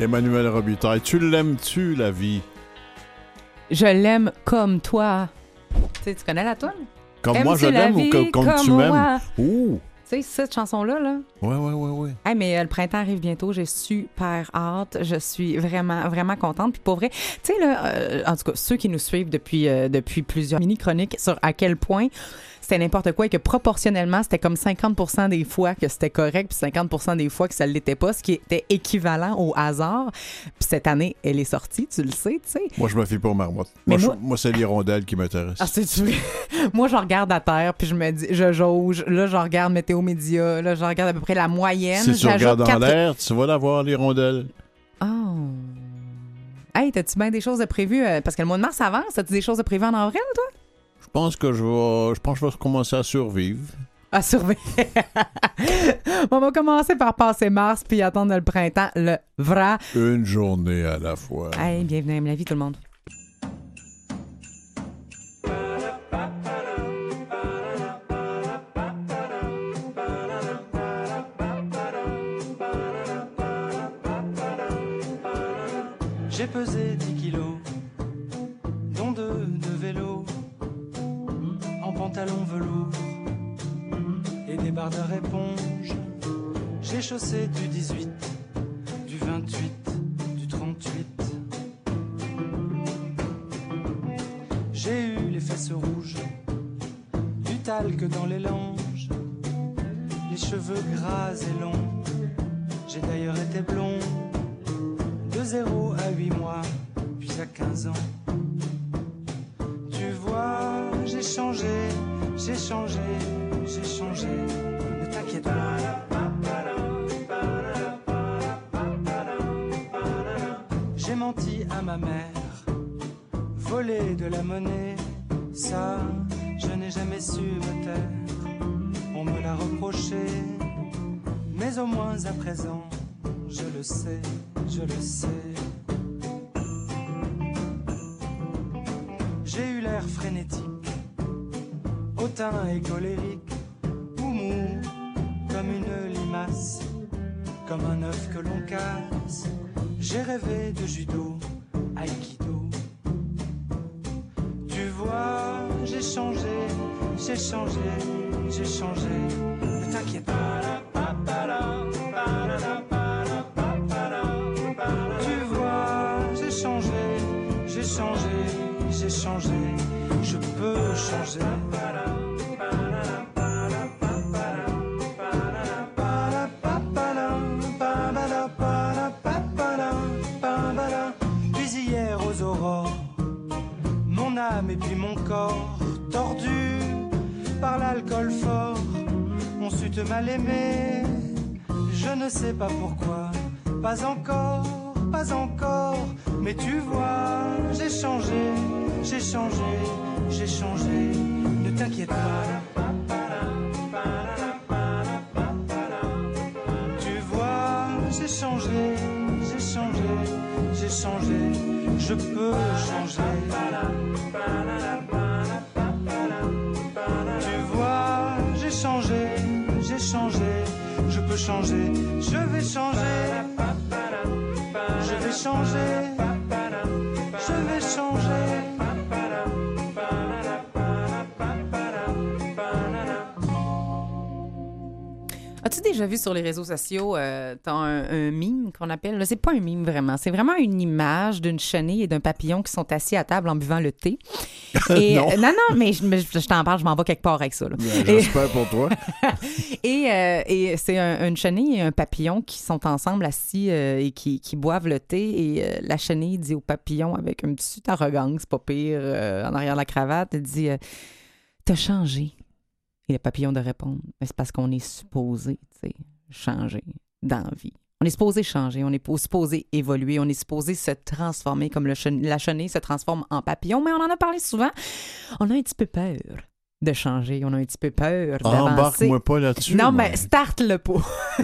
Emmanuel Robitaille, tu l'aimes-tu, la vie? Je l'aime comme toi. Tu sais, tu connais la toile? Comme moi, je l'aime ou comme, comme tu m'aimes? Ouh! Tu sais, cette chanson-là, là. Ouais, ouais, ouais, ouais. Hey, mais euh, le printemps arrive bientôt. J'ai super hâte. Je suis vraiment, vraiment contente. Puis pour vrai, tu sais, là, euh, en tout cas, ceux qui nous suivent depuis, euh, depuis plusieurs mini-chroniques sur à quel point c'était n'importe quoi et que proportionnellement, c'était comme 50% des fois que c'était correct, puis 50% des fois que ça ne l'était pas, ce qui était équivalent au hasard. Puis cette année, elle est sortie, tu le sais, tu sais. Moi, je me fie pas aux marmottes. Moi, moi... moi c'est l'hirondelle qui m'intéresse. Ah, c'est tu Moi, je regarde à terre, puis je me dis, je jauge. Là, je regarde Météo Média. Là, je regarde à peu près la moyenne. Si tu regardes dans l'air, tu vas la voir, l'hirondelle. Oh. Hey, t'as-tu bien des choses de prévues? Euh, parce que le mois de mars avance. As-tu des choses de prévues en avril, toi? Je pense que je vais, je pense que je vais commencer à survivre. À survivre. On va commencer par passer mars puis attendre le printemps, le vrai. Une journée à la fois. Hey, bienvenue à la vie, tout le monde. J'ai pesé de éponge. J'ai chaussé du 18, du 28, du 38. J'ai eu les fesses rouges, du talc dans les langes, les cheveux gras et longs. J'ai d'ailleurs été blond, de 0 à 8 mois, puis à 15 ans j'ai changé, j'ai changé, j'ai changé. Hautain et colérique, ou mou comme une limace, comme un œuf que l'on casse. J'ai rêvé de judo, aïkido. Tu vois, j'ai changé, j'ai changé, j'ai changé. Mal aimer, je ne sais pas pourquoi. Pas encore, pas encore, mais tu vois, j'ai changé, j'ai changé, j'ai changé. Ne t'inquiète pas. Tu vois, j'ai changé, j'ai changé, j'ai changé, je peux changer. Changé, je peux changer, je vais changer, je vais changer, As-tu déjà vu sur les réseaux sociaux, euh, t'as un, mime qu'on appelle, c'est pas un mime vraiment, c'est vraiment une image d'une chenille et d'un papillon qui sont assis à table en buvant le thé. Et, non. Euh, non. non, mais je, t'en parle, je m'en vais quelque part avec ça. Ben, j'espère pour toi. et, euh, et c'est une chenille et un papillon qui sont ensemble assis et qui, qui, boivent le thé. Et la chenille dit au papillon avec une petite arrogance, pas pire, en arrière de la cravate, elle dit T'as changé. Et le papillon de répondre, c'est parce qu'on est supposé changer dans vie. On est supposé changer, on est supposé évoluer, on est supposé se transformer comme la chenille se transforme en papillon, mais on en a parlé souvent. On a un petit peu peur de changer. On a un petit peu peur d'avancer. Embarque-moi pas là-dessus. Non, mais start le pas.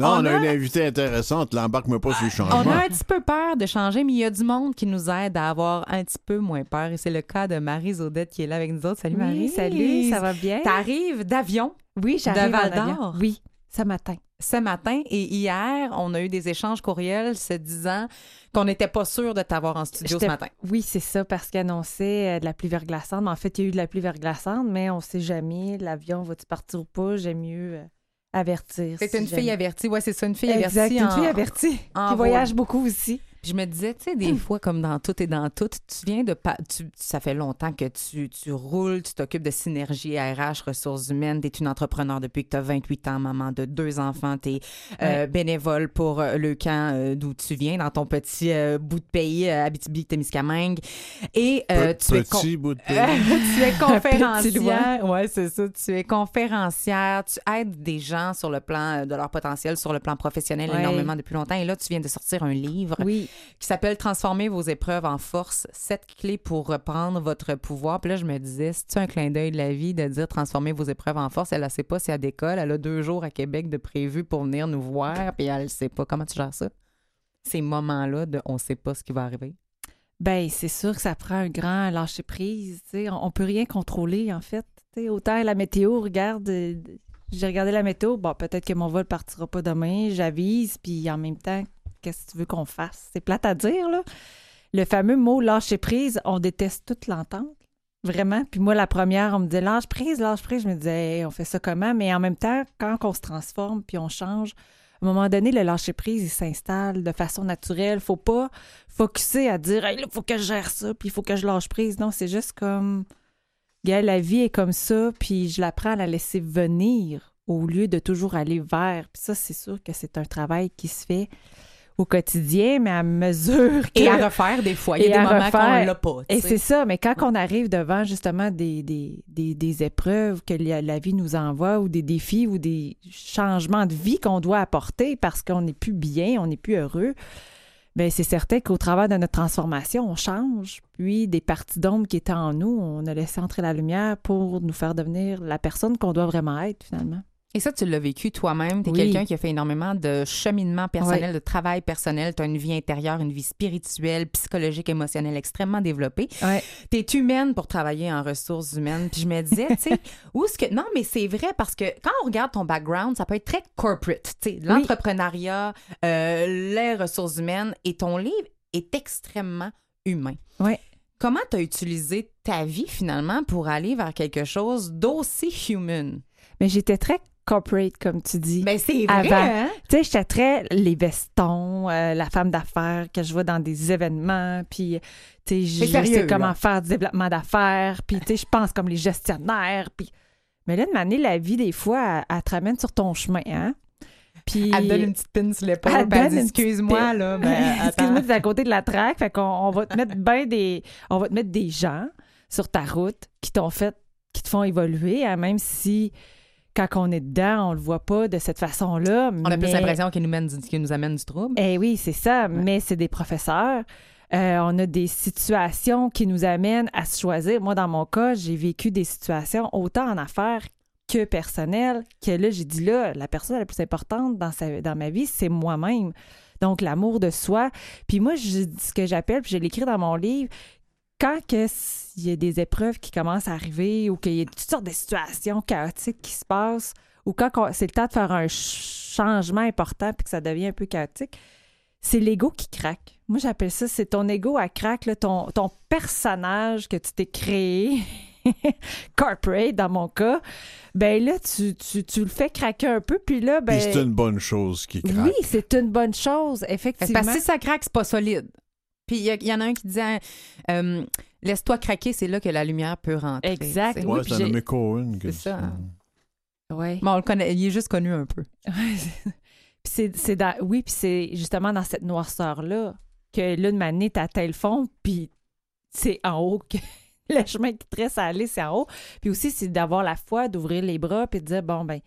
non, on, a, une invitée intéressante. L'embarque-moi pas sur le changement. On a un petit peu peur de changer, mais il y a du monde qui nous aide à avoir un petit peu moins peur. Et c'est le cas de Marie Zaudette qui est là avec nous autres. Salut Marie. salut, ça va bien? T'arrives d'avion? Oui, j'arrive de Val d'Or? Oui, ce matin. Ce matin. Et hier, on a eu des échanges courriels se disant qu'on n'était pas sûr de t'avoir en studio ce matin. Oui, c'est ça, parce qu'il annonçait euh, de la pluie verglaçante. En fait, il y a eu de la pluie verglaçante, mais on sait jamais, l'avion va-tu partir ou pas? J'aime mieux euh, avertir. C'est si une jamais. fille avertie. Ouais, c'est ça, une fille Exact, avertie. une en- fille avertie en qui voyage beaucoup aussi. Puis je me disais, tu sais, des fois, comme dans tout et dans tout, tu viens de... pa- tu- ça fait longtemps que tu, tu roules, tu t'occupes de synergie RH, ressources humaines, tu es une entrepreneur depuis que tu as 28 ans, maman de deux enfants, tu es bénévole pour euh, le camp euh, d'où tu viens, dans ton petit euh, bout de pays, euh, Abitibi-Témiscamingue. Et euh, Pe- tu es... Petit bout de pays. tu es conférencière. Ouais, c'est ça. Tu es conférencière. Tu aides des gens sur le plan euh, de leur potentiel, sur le plan professionnel Ouais. énormément depuis longtemps. Et là, tu viens de sortir un livre Oui. Qui s'appelle Transformer vos épreuves en force, sept clés pour reprendre votre pouvoir. Puis là, je me disais, c'est un clin d'œil de la vie de dire transformer vos épreuves en force? Elle ne sait pas si elle décolle. Elle a deux jours à Québec de prévu pour venir nous voir, puis elle ne sait pas. Comment tu gères ça? Ces moments-là de on ne sait pas ce qui va arriver. Ben, c'est sûr que ça prend un grand lâcher prise. On, on peut rien contrôler, en fait. Autant la météo, regarde, euh, j'ai regardé la météo, bon, peut-être que mon vol partira pas demain, j'avise, puis en même temps, qu'est-ce que tu veux qu'on fasse? C'est plate à dire, là. Le fameux mot lâcher prise, on déteste toute l'entendre. Vraiment. Puis moi, la première, on me disait lâche prise, lâche prise. Je me disais, on fait ça comment? Mais en même temps, quand on se transforme puis on change, à un moment donné, le lâcher prise, il s'installe de façon naturelle. Faut pas focusser à dire, hey, là, faut que je gère ça, puis il faut que je lâche prise. Non, c'est juste comme, la vie est comme ça, puis je l'apprends à la laisser venir au lieu de toujours aller vers. Puis ça, c'est sûr que c'est un travail qui se fait au quotidien, mais à mesure que... Et à refaire des fois. Il y a des moments qu'on l'a pas. tu Et c'est ça, mais quand on arrive devant justement des, des, des, des épreuves que la, la vie nous envoie ou des défis ou des changements de vie qu'on doit apporter parce qu'on n'est plus bien, on n'est plus heureux, bien c'est certain qu'au travers de notre transformation, on change. Puis des parties d'ombre qui étaient en nous, on a laissé entrer la lumière pour nous faire devenir la personne qu'on doit vraiment être finalement. Et ça, tu l'as vécu toi-même. Tu es Oui. quelqu'un qui a fait énormément de cheminement personnel, de travail personnel. Tu as une vie intérieure, une vie spirituelle, psychologique, émotionnelle extrêmement développée. Ouais. Tu es humaine pour travailler en ressources humaines. Puis je me disais, tu sais, où est-ce que. Non, mais c'est vrai parce que quand on regarde ton background, ça peut être très corporate. Tu sais, l'entrepreneuriat, euh, les ressources humaines. Et ton livre est extrêmement humain. Ouais. Comment tu as utilisé ta vie finalement pour aller vers quelque chose d'aussi human? Mais j'étais très corporate, comme tu dis. Ben, c'est vrai, hein? Tu sais, j'étais très les vestons, euh, la femme d'affaires que je vois dans des événements, puis tu sais, je Mais sérieux, sais comment là. faire du développement d'affaires, puis tu sais, je pense comme les gestionnaires, puis mais là de m'amener la vie des fois, elle, elle te ramène sur ton chemin, hein? Puis Elle te donne une petite pin sur l'épaule. Elle elle Excuse-moi, là. Ben, Excuse-moi, attends. tu es à côté de la traque, fait qu'on on va te mettre ben des on va te mettre des gens sur ta route qui t'ont fait qui te font évoluer, hein, même si quand on est dedans, on le voit pas de cette façon-là. On a plus l'impression qu'il nous, mène du- nous amène du trouble. eh oui, c'est ça, mais c'est des professeurs. Euh, on a des situations qui nous amènent à se choisir. Moi, dans mon cas, j'ai vécu des situations autant en affaires que personnelles, que là, j'ai dit là, la personne la plus importante dans, sa- dans ma vie, c'est moi-même. Donc, l'amour de soi. Puis moi, je, ce que j'appelle, puis je l'écris dans mon livre, quand que il y a des épreuves qui commencent à arriver ou qu'il y a toutes sortes de situations chaotiques qui se passent, ou quand c'est le temps de faire un ch- changement important puis que ça devient un peu chaotique, c'est l'ego qui craque. Moi, j'appelle ça, c'est ton ego à craque, là, ton, ton personnage que tu t'es créé, corporate dans mon cas, ben là, tu, tu, tu le fais craquer un peu, puis là, ben... Puis c'est une bonne chose qui craque. Oui, c'est une bonne chose, effectivement. Parce que si ça craque, c'est pas solide. Puis il y, y en a un qui disait euh, Laisse-toi craquer, c'est là que la lumière peut rentrer. Exact. Oui, Ouais, c'est Cohen. que C'est ça. Ouais. Bon, on le connaît, il est juste connu un peu. Puis c'est, c'est dans- oui, puis c'est justement dans cette noirceur-là que là, de m'année, t'atteins le fond, puis c'est en haut que le chemin qui te reste à aller, c'est en haut. Puis aussi, c'est d'avoir la foi, d'ouvrir les bras, puis de dire, bon, ben,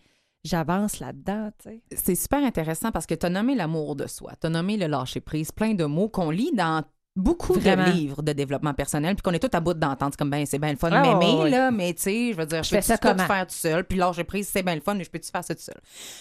j'avance là-dedans. C'est super intéressant parce que tu as nommé l'amour de soi, tu as nommé le lâcher-prise, plein de mots qu'on lit dans beaucoup Vraiment. de livres de développement personnel, puis qu'on est tout à bout d'entendre. C'est comme, ben, c'est bien le fun de Ah, m'aimer, là, mais tu sais, je veux dire, Je peux ça tout faire tout seul, puis là, j'ai pris, c'est bien le fun, mais je peux-tu faire ça tout seul?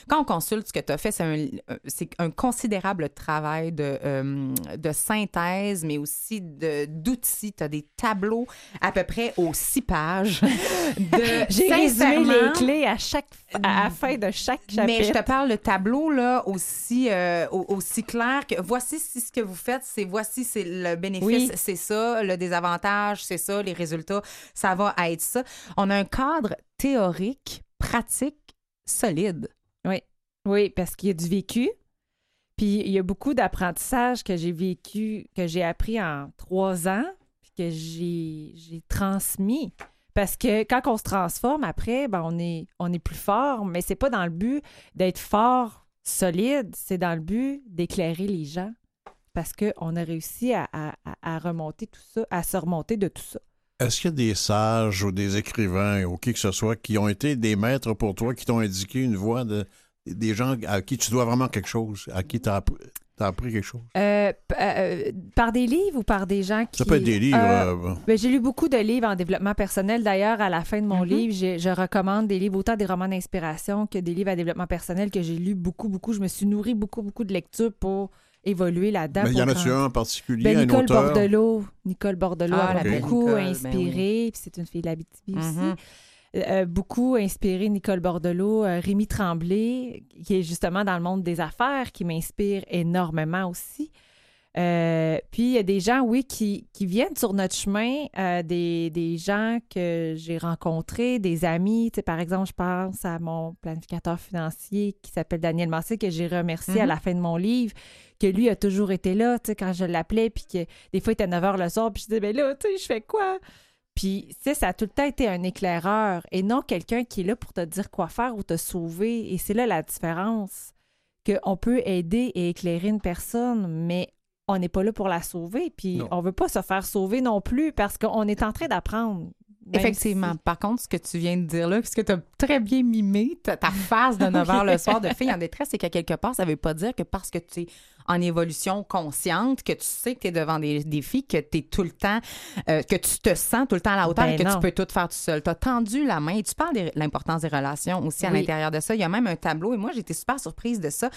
Quand on consulte ce que tu as fait, c'est un, euh, c'est un considérable travail de, euh, de synthèse, mais aussi de, d'outils. Tu as des tableaux à peu près aux six pages. de, J'ai résumé les clés à chaque à la fin de chaque chapitre. mais je te parle de tableau là aussi euh, au- aussi clair que voici si ce que vous faites, c'est voici c'est le bénéfice, Oui. c'est ça, le désavantage, c'est ça, les résultats, ça va être ça. On a un cadre théorique, pratique, solide. Oui, parce qu'il y a du vécu. Puis il y a beaucoup d'apprentissage que j'ai vécu, que j'ai appris en trois ans, puis que j'ai j'ai transmis. Parce que quand on se transforme après, ben on est on est plus fort, mais c'est pas dans le but d'être fort, solide, c'est dans le but d'éclairer les gens. Parce qu'on a réussi à, à- à- à remonter tout ça, à se remonter de tout ça. Est-ce qu'il y a des sages ou des écrivains ou qui que ce soit qui ont été des maîtres pour toi, qui t'ont indiqué une voie de des gens à qui tu dois vraiment quelque chose, à qui tu as appris, t'as appris quelque chose? Euh, p- euh, par des livres ou par des gens qui. Ça peut être des livres. Euh, euh, Ben, j'ai lu beaucoup de livres en développement personnel. D'ailleurs, à la fin de mon Mhm. livre, j'ai- je recommande des livres, autant des romans d'inspiration que des livres à développement personnel que j'ai lu beaucoup, beaucoup. Je me suis nourri beaucoup, beaucoup de lectures pour évoluer là-dedans. mais il y en a-tu un en particulier, Ben, un Nicole auteur? Bordelot. Nicole Bordelot Ah, elle belle beaucoup Nicole, ben inspirée. Puis c'est une fille de l'Abitibi aussi. Mhm. Euh, beaucoup inspiré Nicole Bordelot, euh, Rémi Tremblay, qui est justement dans le monde des affaires, qui m'inspire énormément aussi. Euh, puis il y a des gens, oui, qui, qui viennent sur notre chemin, euh, des, des gens que j'ai rencontrés, des amis. Tu sais, par exemple, je pense à mon planificateur financier qui s'appelle Daniel Massé, que j'ai remercié à Mhm. la fin de mon livre, que lui a toujours été là, tu sais, quand je l'appelais, puis que des fois, il était 9 h le soir, puis je disais, ben là, tu sais, je fais quoi? Puis, tu sais, ça a tout le temps été un éclaireur et non quelqu'un qui est là pour te dire quoi faire ou te sauver. Et c'est là la différence. Qu'on peut aider et éclairer une personne, mais on n'est pas là pour la sauver. Puis, Non. on veut pas se faire sauver non plus parce qu'on est en train d'apprendre. Effectivement. si- Par contre, ce que tu viens de dire là, ce que tu as très bien mimé, ta, ta phase de 9 h le soir de fille en détresse, c'est qu'à quelque part, ça veut pas dire que parce que tu es en évolution consciente, que tu sais que tu es devant des défis, que tu es tout le temps, euh, que tu te sens tout le temps à la hauteur Ben et que non. tu peux tout faire tout seul. Tu as tendu la main et tu parles de l'importance des relations aussi à Oui. l'intérieur de ça. Il y a même un tableau et moi, j'étais super surprise de ça,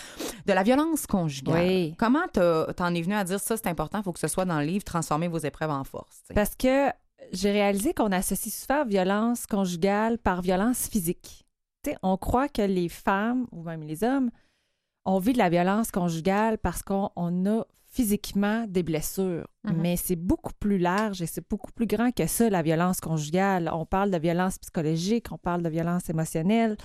de la violence conjugale. Oui. Comment t'en es venu à dire ça, c'est important, il faut que ce soit dans le livre, transformer vos épreuves en force. Parce que j'ai réalisé qu'on associe souvent violence conjugale par violence physique. Tu sais, on croit que les femmes, ou même les hommes, on vit de la violence conjugale parce qu'on on a physiquement des blessures. Mhm. Mais c'est beaucoup plus large et c'est beaucoup plus grand que ça, la violence conjugale. On parle de violence psychologique, on parle de violence émotionnelle,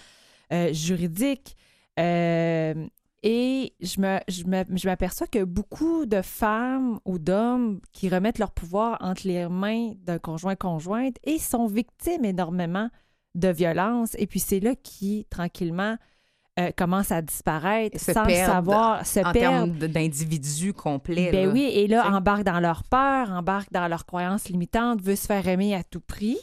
euh, juridique. Euh, et je me, je me- je m'aperçois que beaucoup de femmes ou d'hommes qui remettent leur pouvoir entre les mains d'un conjoint-conjointe et sont victimes énormément de violence. Et puis c'est là qui, tranquillement, euh, commence à disparaître sans le savoir, se en perdre. d'individus complets. Ben là. oui, et là, embarque dans leur peur, embarque dans leurs croyances limitantes, veut se faire aimer à tout prix.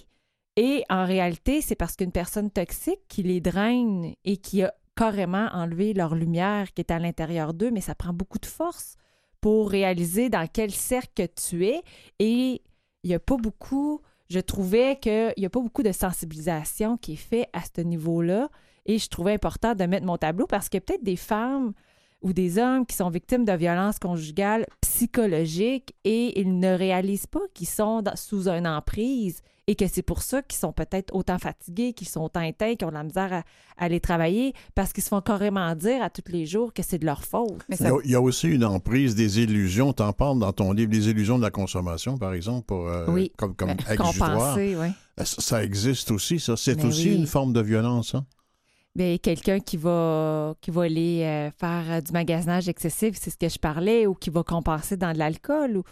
Et en réalité, c'est parce qu'une personne toxique qui les draine et qui a carrément enlevé leur lumière qui est à l'intérieur d'eux, mais ça prend beaucoup de force pour réaliser dans quel cercle tu es. Et il n'y a pas beaucoup, je trouvais qu'il n'y a pas beaucoup de sensibilisation qui est fait à ce niveau-là. Et je trouvais important de mettre mon tableau parce qu'il y a peut-être des femmes ou des hommes qui sont victimes de violences conjugales psychologiques et ils ne réalisent pas qu'ils sont dans- sous une emprise et que c'est pour ça qu'ils sont peut-être autant fatigués, qu'ils sont autant éteints, qu'ils ont de la misère à, à aller travailler parce qu'ils se font carrément dire à tous les jours que c'est de leur faute. Mais Il y, a, il y a aussi une emprise des illusions. Tu en parles dans ton livre, des illusions de la consommation, par exemple, pour, euh, Oui. comme, comme compenser, oui. Ça, ça existe aussi, ça. C'est Ben aussi oui. une forme de violence, hein? Ben, quelqu'un qui va, qui va aller euh, faire euh, du magasinage excessif, c'est ce que je parlais, ou qui va compenser dans de l'alcool ou,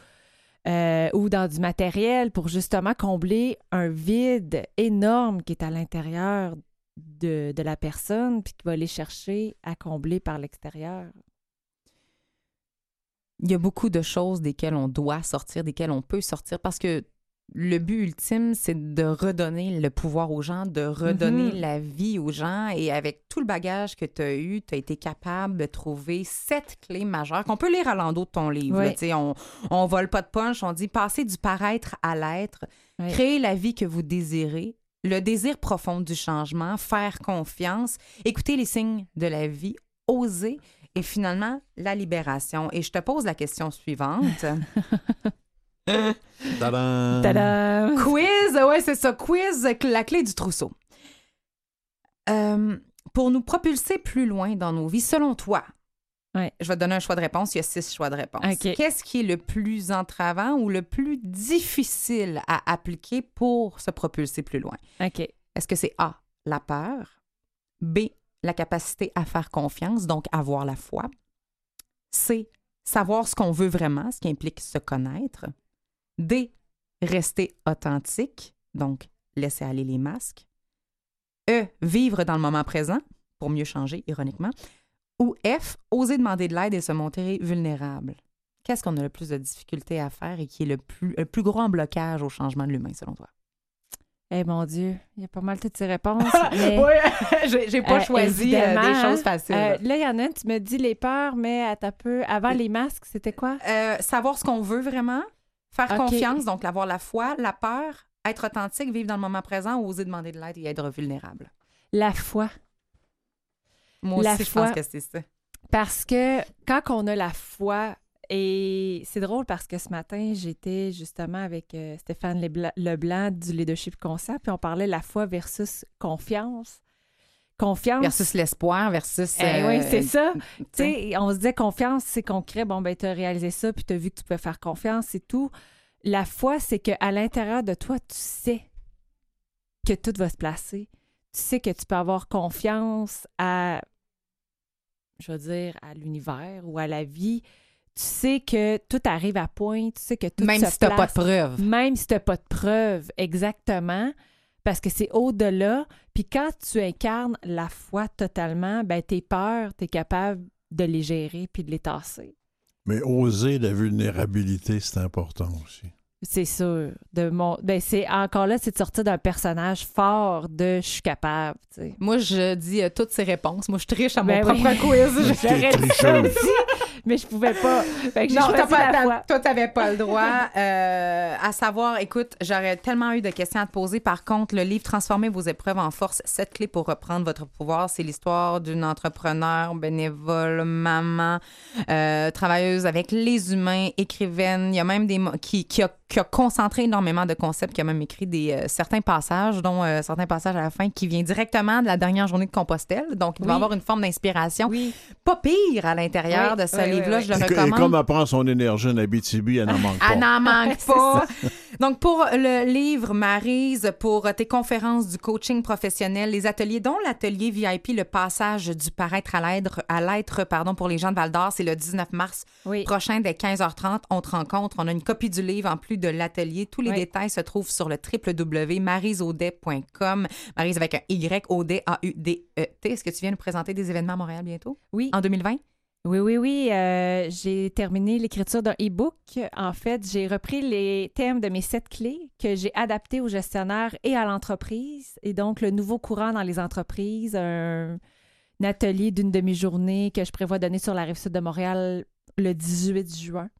euh, ou dans du matériel pour justement combler un vide énorme qui est à l'intérieur de, de la personne, puis qui va aller chercher à combler par l'extérieur. il y a beaucoup de choses desquelles on doit sortir, desquelles on peut sortir, parce que le but ultime, c'est de redonner le pouvoir aux gens, de redonner Mhm. la vie aux gens. Et avec tout le bagage que tu as eu, tu as été capable de trouver sept clés majeures qu'on peut lire à l'endos de ton livre. Oui. là. On, on vole pas de punch, on dit passer du paraître à l'être, Oui. créer la vie que vous désirez, le désir profond du changement, faire confiance, écouter les signes de la vie, oser et finalement la libération. Et je te pose la question suivante. Tadam! Tadam! quiz, ouais, c'est ça, quiz, la clé du trousseau. Euh, pour nous propulser plus loin dans nos vies, selon toi, Ouais. je vais te donner un choix de réponse, il y a six choix de réponse. Qu'est-ce qui est le plus entravant ou le plus difficile à appliquer pour se propulser plus loin? OK. Est-ce que c'est A, la peur, B, la capacité à faire confiance, donc avoir la foi, C, savoir ce qu'on veut vraiment, ce qui implique se connaître, D, rester authentique, donc laisser aller les masques, E, vivre dans le moment présent, pour mieux changer, ironiquement, ou F, oser demander de l'aide et se montrer vulnérable. Qu'est-ce qu'on a le plus de difficultés à faire et qui est le plus, le plus grand blocage au changement de l'humain, selon toi? Eh mon Dieu, il y a pas mal toutes ces réponses. mais, Oui, j'ai pas Euh, choisi euh, des choses faciles. euh, là, il y en a une, tu me dis les peurs, mais à ta peu. Avant les masques, c'était quoi? Savoir ce qu'on veut vraiment, faire confiance, donc avoir la foi, la peur, être authentique, vivre dans le moment présent, oser demander de l'aide et être vulnérable. La foi. Moi La aussi, je foi. pense que c'est ça. Parce que quand on a la foi, et c'est drôle parce que ce matin, j'étais justement avec euh, Stéphane Lebla- Leblanc du Leadership Concept, puis on parlait la foi versus confiance. Confiance. Versus l'espoir, versus... Eh euh, oui, c'est ça. tu Tu on se disait confiance, c'est concret. Bon, ben, tu as réalisé ça, puis tu as vu que tu peux faire confiance, c'est tout. La foi, c'est qu'à l'intérieur de toi, tu sais que tout va se placer. Tu sais que tu peux avoir confiance à, je veux dire, à l'univers ou à la vie. Tu sais que tout arrive à point. Tu sais que tout Même se si t'as pas de preuves. Même si tu n'as pas de preuves, exactement, parce que c'est au-delà. Puis quand tu incarnes la foi totalement, ben tes peurs, tu es capable de les gérer puis de les tasser. Mais oser la vulnérabilité, c'est important aussi. C'est sûr. De mon... ben, c'est encore là, c'est de sortir d'un personnage fort de je suis capable. tu sais. Moi, je dis euh, toutes ces réponses. Moi, je triche à mon Ben oui. propre quiz. J'aurais dit mais je pouvais pas. Fait que j'ai Non, pas, la toi, t'avais pas le droit. Euh, à savoir, écoute, j'aurais tellement eu de questions à te poser. Par contre, le livre Transformez vos épreuves en force, sept clés pour reprendre votre pouvoir, c'est l'histoire d'une entrepreneur, bénévole, maman, euh, travailleuse avec les humains, écrivaine. Il y a même des qui, qui, a, qui a concentré énormément de concepts, qui a même écrit des euh, certains passages, dont certains passages à la fin qui vient directement de la dernière journée de Compostelle. Donc, il doit Oui. avoir une forme d'inspiration Oui. pas pire à l'intérieur Oui, de ce oui, oui, livre-là. oui. Je le Et, comme elle prend son énergie en Abitibi, elle n'en manque pas. Elle n'en manque pas. Donc, pour le livre Marise, pour tes conférences du coaching professionnel, les ateliers, dont l'atelier VIP, le passage du paraître à l'être, à l'être, pardon, pour les gens de Val d'Or, c'est le 19 mars Oui. prochain dès 15h30. On te rencontre. On a une copie du livre en plus de l'atelier. Tous les Oui. détails se trouvent sur le www.marisaudet.com. Marise avec un Y, O-D, A-U-D-E-T. E Est-ce que tu viens nous présenter des événements à Montréal bientôt? Oui. En 2020? Oui, oui, oui. euh, j'ai terminé l'écriture d'un e-book. En fait, j'ai repris les thèmes de mes sept clés que j'ai adaptés aux gestionnaires et à l'entreprise. Et donc, le nouveau courant dans les entreprises, un, atelier d'une demi-journée que je prévois donner sur la rive sud de Montréal le 18 juin.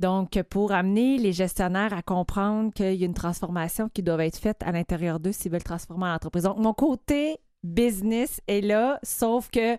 Donc, pour amener les gestionnaires à comprendre qu'il y a une transformation qui doit être faite à l'intérieur d'eux s'ils veulent transformer l'entreprise. Donc, mon côté business est là, sauf que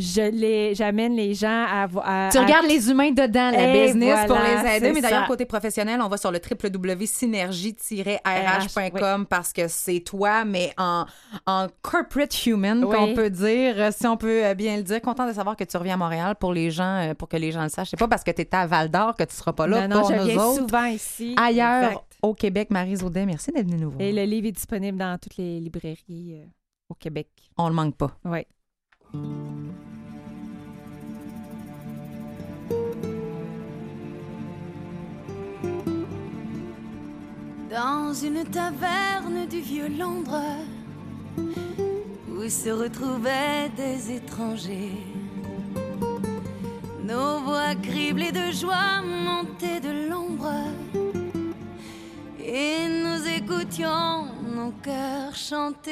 je les, j'amène les gens à, à- Tu à- regardes les humains dedans, la Et business, pour les aider. Mais d'ailleurs, côté professionnel, on va sur le www.synergie-rh.com parce que c'est toi, mais en, en corporate human, Oui. qu'on peut dire, euh, si on peut euh, bien le dire. Content de savoir que tu reviens à Montréal pour les gens, euh, pour que les gens le sachent. C'est pas parce que tu étais à Val d'Or que tu seras pas là non, non, pour je nous viens autres. souvent ici. Ailleurs, Exact. au Québec, Marie Zaudet, merci d'être venue nous voir. Et le livre est disponible dans toutes les librairies euh, au Québec. On le manque pas. Oui. Dans une taverne du vieux Londres où se retrouvaient des étrangers. Nos voix criblées de joie montaient de l'ombre et écoutions nos cœurs chanter.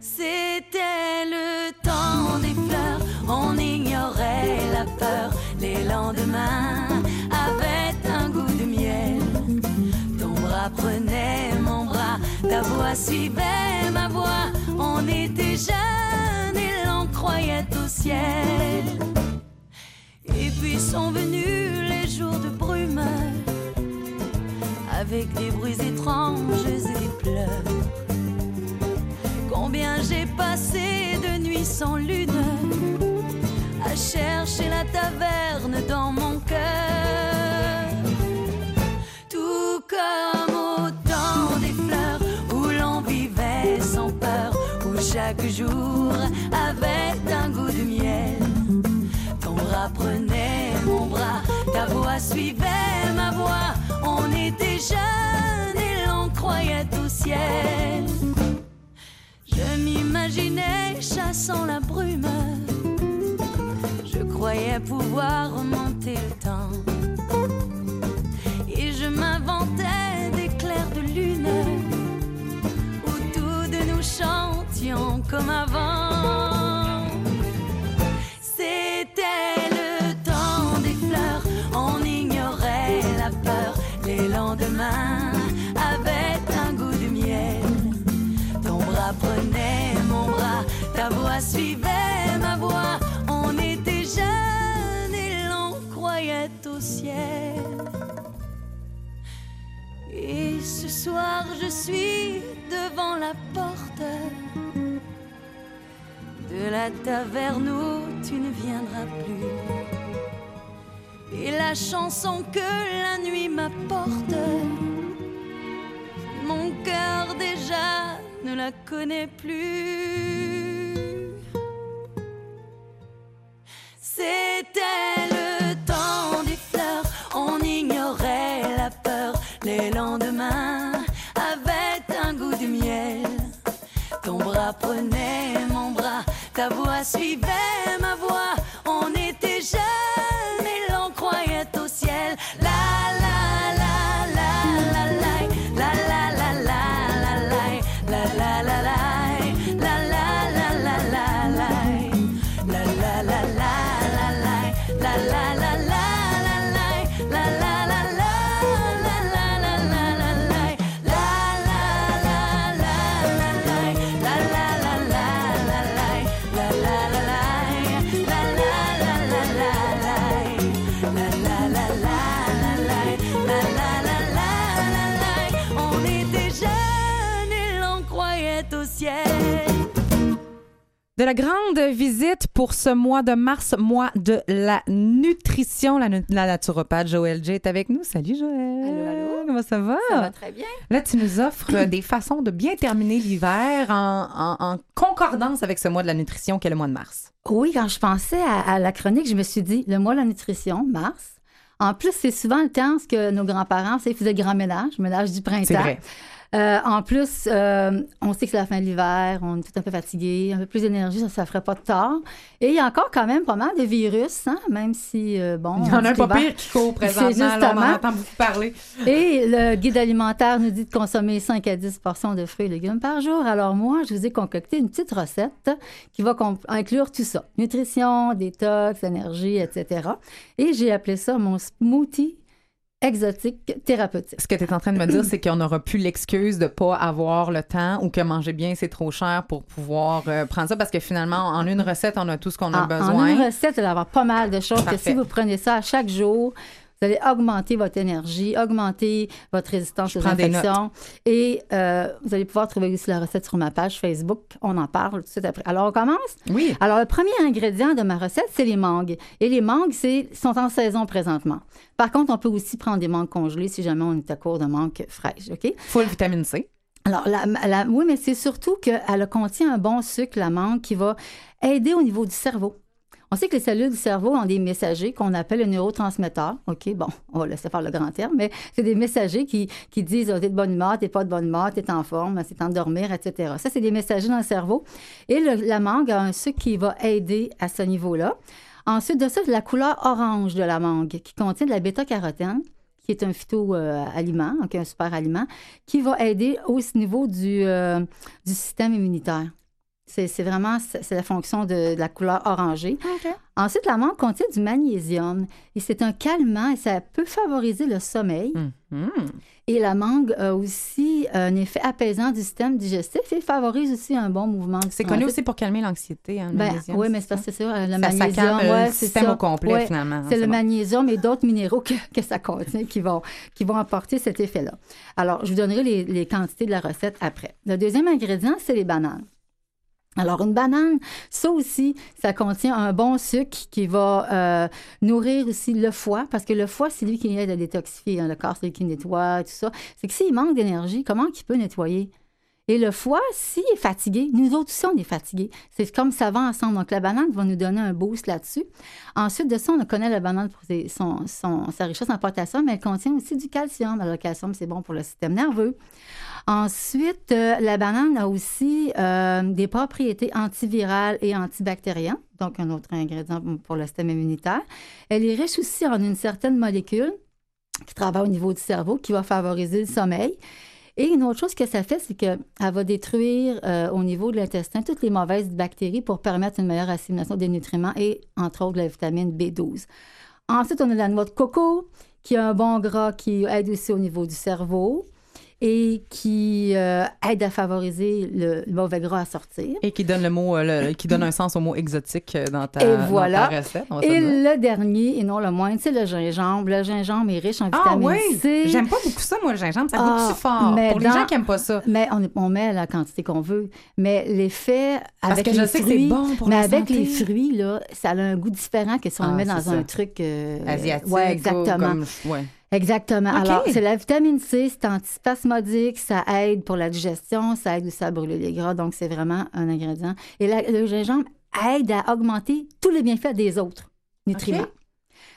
C'était le temps des fleurs, on ignorait la peur. Les lendemains suivait ma voix. On était jeunes et l'on croyait au ciel. Et puis sont venus les jours de brume, avec des bruits étranges et des pleurs. Combien j'ai passé de nuits sans lune à chercher la taverne dans mon cœur. Chaque jour avait un goût de miel. Ton bras prenait mon bras, ta voix suivait ma voix. On était jeunes et l'on croyait au ciel. Je m'imaginais chassant la brume. Je croyais pouvoir remonter le temps. Et je m'inventais comme avant. C'était le temps des fleurs, on ignorait la peur. Les lendemains avaient un goût de miel. Ton bras prenait mon bras, ta voix suivait ma voix. On était jeunes et l'on croyait au ciel. Et ce soir, je suis la taverne où tu ne viendras plus. Et la chanson que la nuit m'apporte, mon cœur déjà ne la connaît plus. C'était le temps des fleurs, on ignorait la peur. Les lendemains avaient un goût de miel. Ton bras prenait ta voix suivait De la grande visite pour ce mois de mars, mois de la nutrition. La, naturopathe Joël J est avec nous. Salut Joël. Allô, allô. Comment ça va? Ça va très bien. Là, tu nous offres des façons de bien terminer l'hiver en, en- en concordance avec ce mois de la nutrition qui est le mois de mars. Oui, quand je pensais à, à la chronique, je me suis dit, le mois de la nutrition, mars. En plus, c'est souvent le temps que nos grands-parents, c'est, faisaient grand ménage, ménage du printemps. C'est vrai. Euh, en plus, euh, on sait que c'est la fin de l'hiver, on est tout un peu fatigué, un peu plus d'énergie, ça ne ferait pas de tort. Et il y a encore quand même pas mal de virus, hein, même si, euh, bon... Il y en a un pas pire qui court présentement. là, on en justement- entend beaucoup parler. Et le guide alimentaire nous dit de consommer 5 à 10 portions de fruits et légumes par jour. Alors moi, je vous ai concocté une petite recette qui va inclure tout ça. Nutrition, détox, énergie, etc. Et j'ai appelé ça mon smoothie exotique thérapeutique. Ce que tu es en train de me dire, c'est qu'on n'aura plus l'excuse de pas avoir le temps ou que manger bien, c'est trop cher pour pouvoir euh, prendre ça parce que finalement, en une recette, on a tout ce qu'on a En, en besoin. une recette, il va y avoir pas mal de choses que Parfait. si vous prenez ça à chaque jour, vous allez augmenter votre énergie, augmenter votre résistance aux infections. Et euh, vous allez pouvoir trouver aussi la recette sur ma page Facebook. On en parle tout de suite après. Alors, on commence? Oui. Alors, le premier ingrédient de ma recette, c'est les mangues. Et les mangues, c'est, sont en saison présentement. Par contre, on peut aussi prendre des mangues congelées si jamais on est à court de mangues fraîches, OK? Full vitamine C. Alors, la, la- oui, mais c'est surtout qu'elle contient un bon sucre, la mangue, qui va aider au niveau du cerveau. On sait que les cellules du cerveau ont des messagers qu'on appelle les neurotransmetteurs. OK, bon, on va laisser faire le grand terme, mais c'est des messagers qui, qui disent oh, t'es de bonne humeur, t'es pas de bonne humeur, t'es en forme, c'est temps de dormir, etc. Ça, c'est des messagers dans le cerveau. Et la mangue a un sucre qui va aider à ce niveau-là. Ensuite de ça, la couleur orange de la mangue qui contient de la bêta-carotène qui est un phyto-aliment, un super aliment, qui va aider au niveau du, euh, du système immunitaire. C'est vraiment c'est la fonction de, de la couleur orangée. Ensuite, la menthe contient du magnésium et c'est un calmant et ça peut favoriser le sommeil. Mhm. Et la mangue a aussi un effet apaisant du système digestif et favorise aussi un bon mouvement. C'est connu aussi pour calmer l'anxiété. Hein, ben, oui, mais c'est parce que c'est ça, le Ça, ça magnésium. calme ouais, le c'est système ça. au complet, Ouais, finalement. C'est le bon. magnésium et d'autres minéraux que, que ça contient qui vont, qui vont apporter cet effet-là. Alors, je vous donnerai les, les quantités de la recette après. Le deuxième ingrédient, c'est les bananes. Alors, une banane, ça aussi, ça contient un bon sucre qui va euh, nourrir aussi le foie, parce que le foie, c'est lui qui aide à détoxifier. hein, le corps, c'est lui qui nettoie, tout ça. C'est que s'il manque d'énergie, comment il peut nettoyer? Et le foie, s'il est fatigué, nous autres aussi, on est fatigués. C'est comme ça va ensemble. Donc, la banane va nous donner un boost là-dessus. Ensuite de ça, on connaît la banane pour sa richesse en potassium, mais elle contient aussi du calcium. Alors, le calcium, c'est bon pour le système nerveux. Ensuite, euh, la banane a aussi euh, des propriétés antivirales et antibactériennes, donc un autre ingrédient pour le système immunitaire. Elle est riche aussi en une certaine molécule qui travaille au niveau du cerveau, qui va favoriser le sommeil. Et une autre chose que ça fait, c'est qu'elle va détruire euh, au niveau de l'intestin toutes les mauvaises bactéries pour permettre une meilleure assimilation des nutriments et, entre autres, la vitamine B12. Ensuite, on a la noix de coco, qui a un bon gras qui aide aussi au niveau du cerveau et qui euh, aide à favoriser le, le mauvais gras à sortir. Et qui donne le mot, euh, le- qui donne un sens au mot exotique euh, dans ta, Et dans voilà. ta recette. on va se Et le dernier, et non le moindre, c'est le gingembre. Le gingembre est riche en Ah vitamine oui! C. J'aime pas beaucoup ça, moi, le gingembre. Ça Ah, goûte fort? mais Pour les gens qui aiment pas ça. Mais on, met la quantité qu'on veut. Mais l'effet Parce avec que les fruits, bon pour mais avec santé. les fruits là, ça a un goût différent que si on Ah, le met dans ça. un truc euh, Asiatique. Ouais, exactement. comme- ouais. Exactement. Alors, c'est la vitamine C, c'est antispasmodique, ça aide pour la digestion, ça aide aussi à brûler les gras, donc c'est vraiment un ingrédient. Et la- le gingembre aide à augmenter tous les bienfaits des autres nutriments.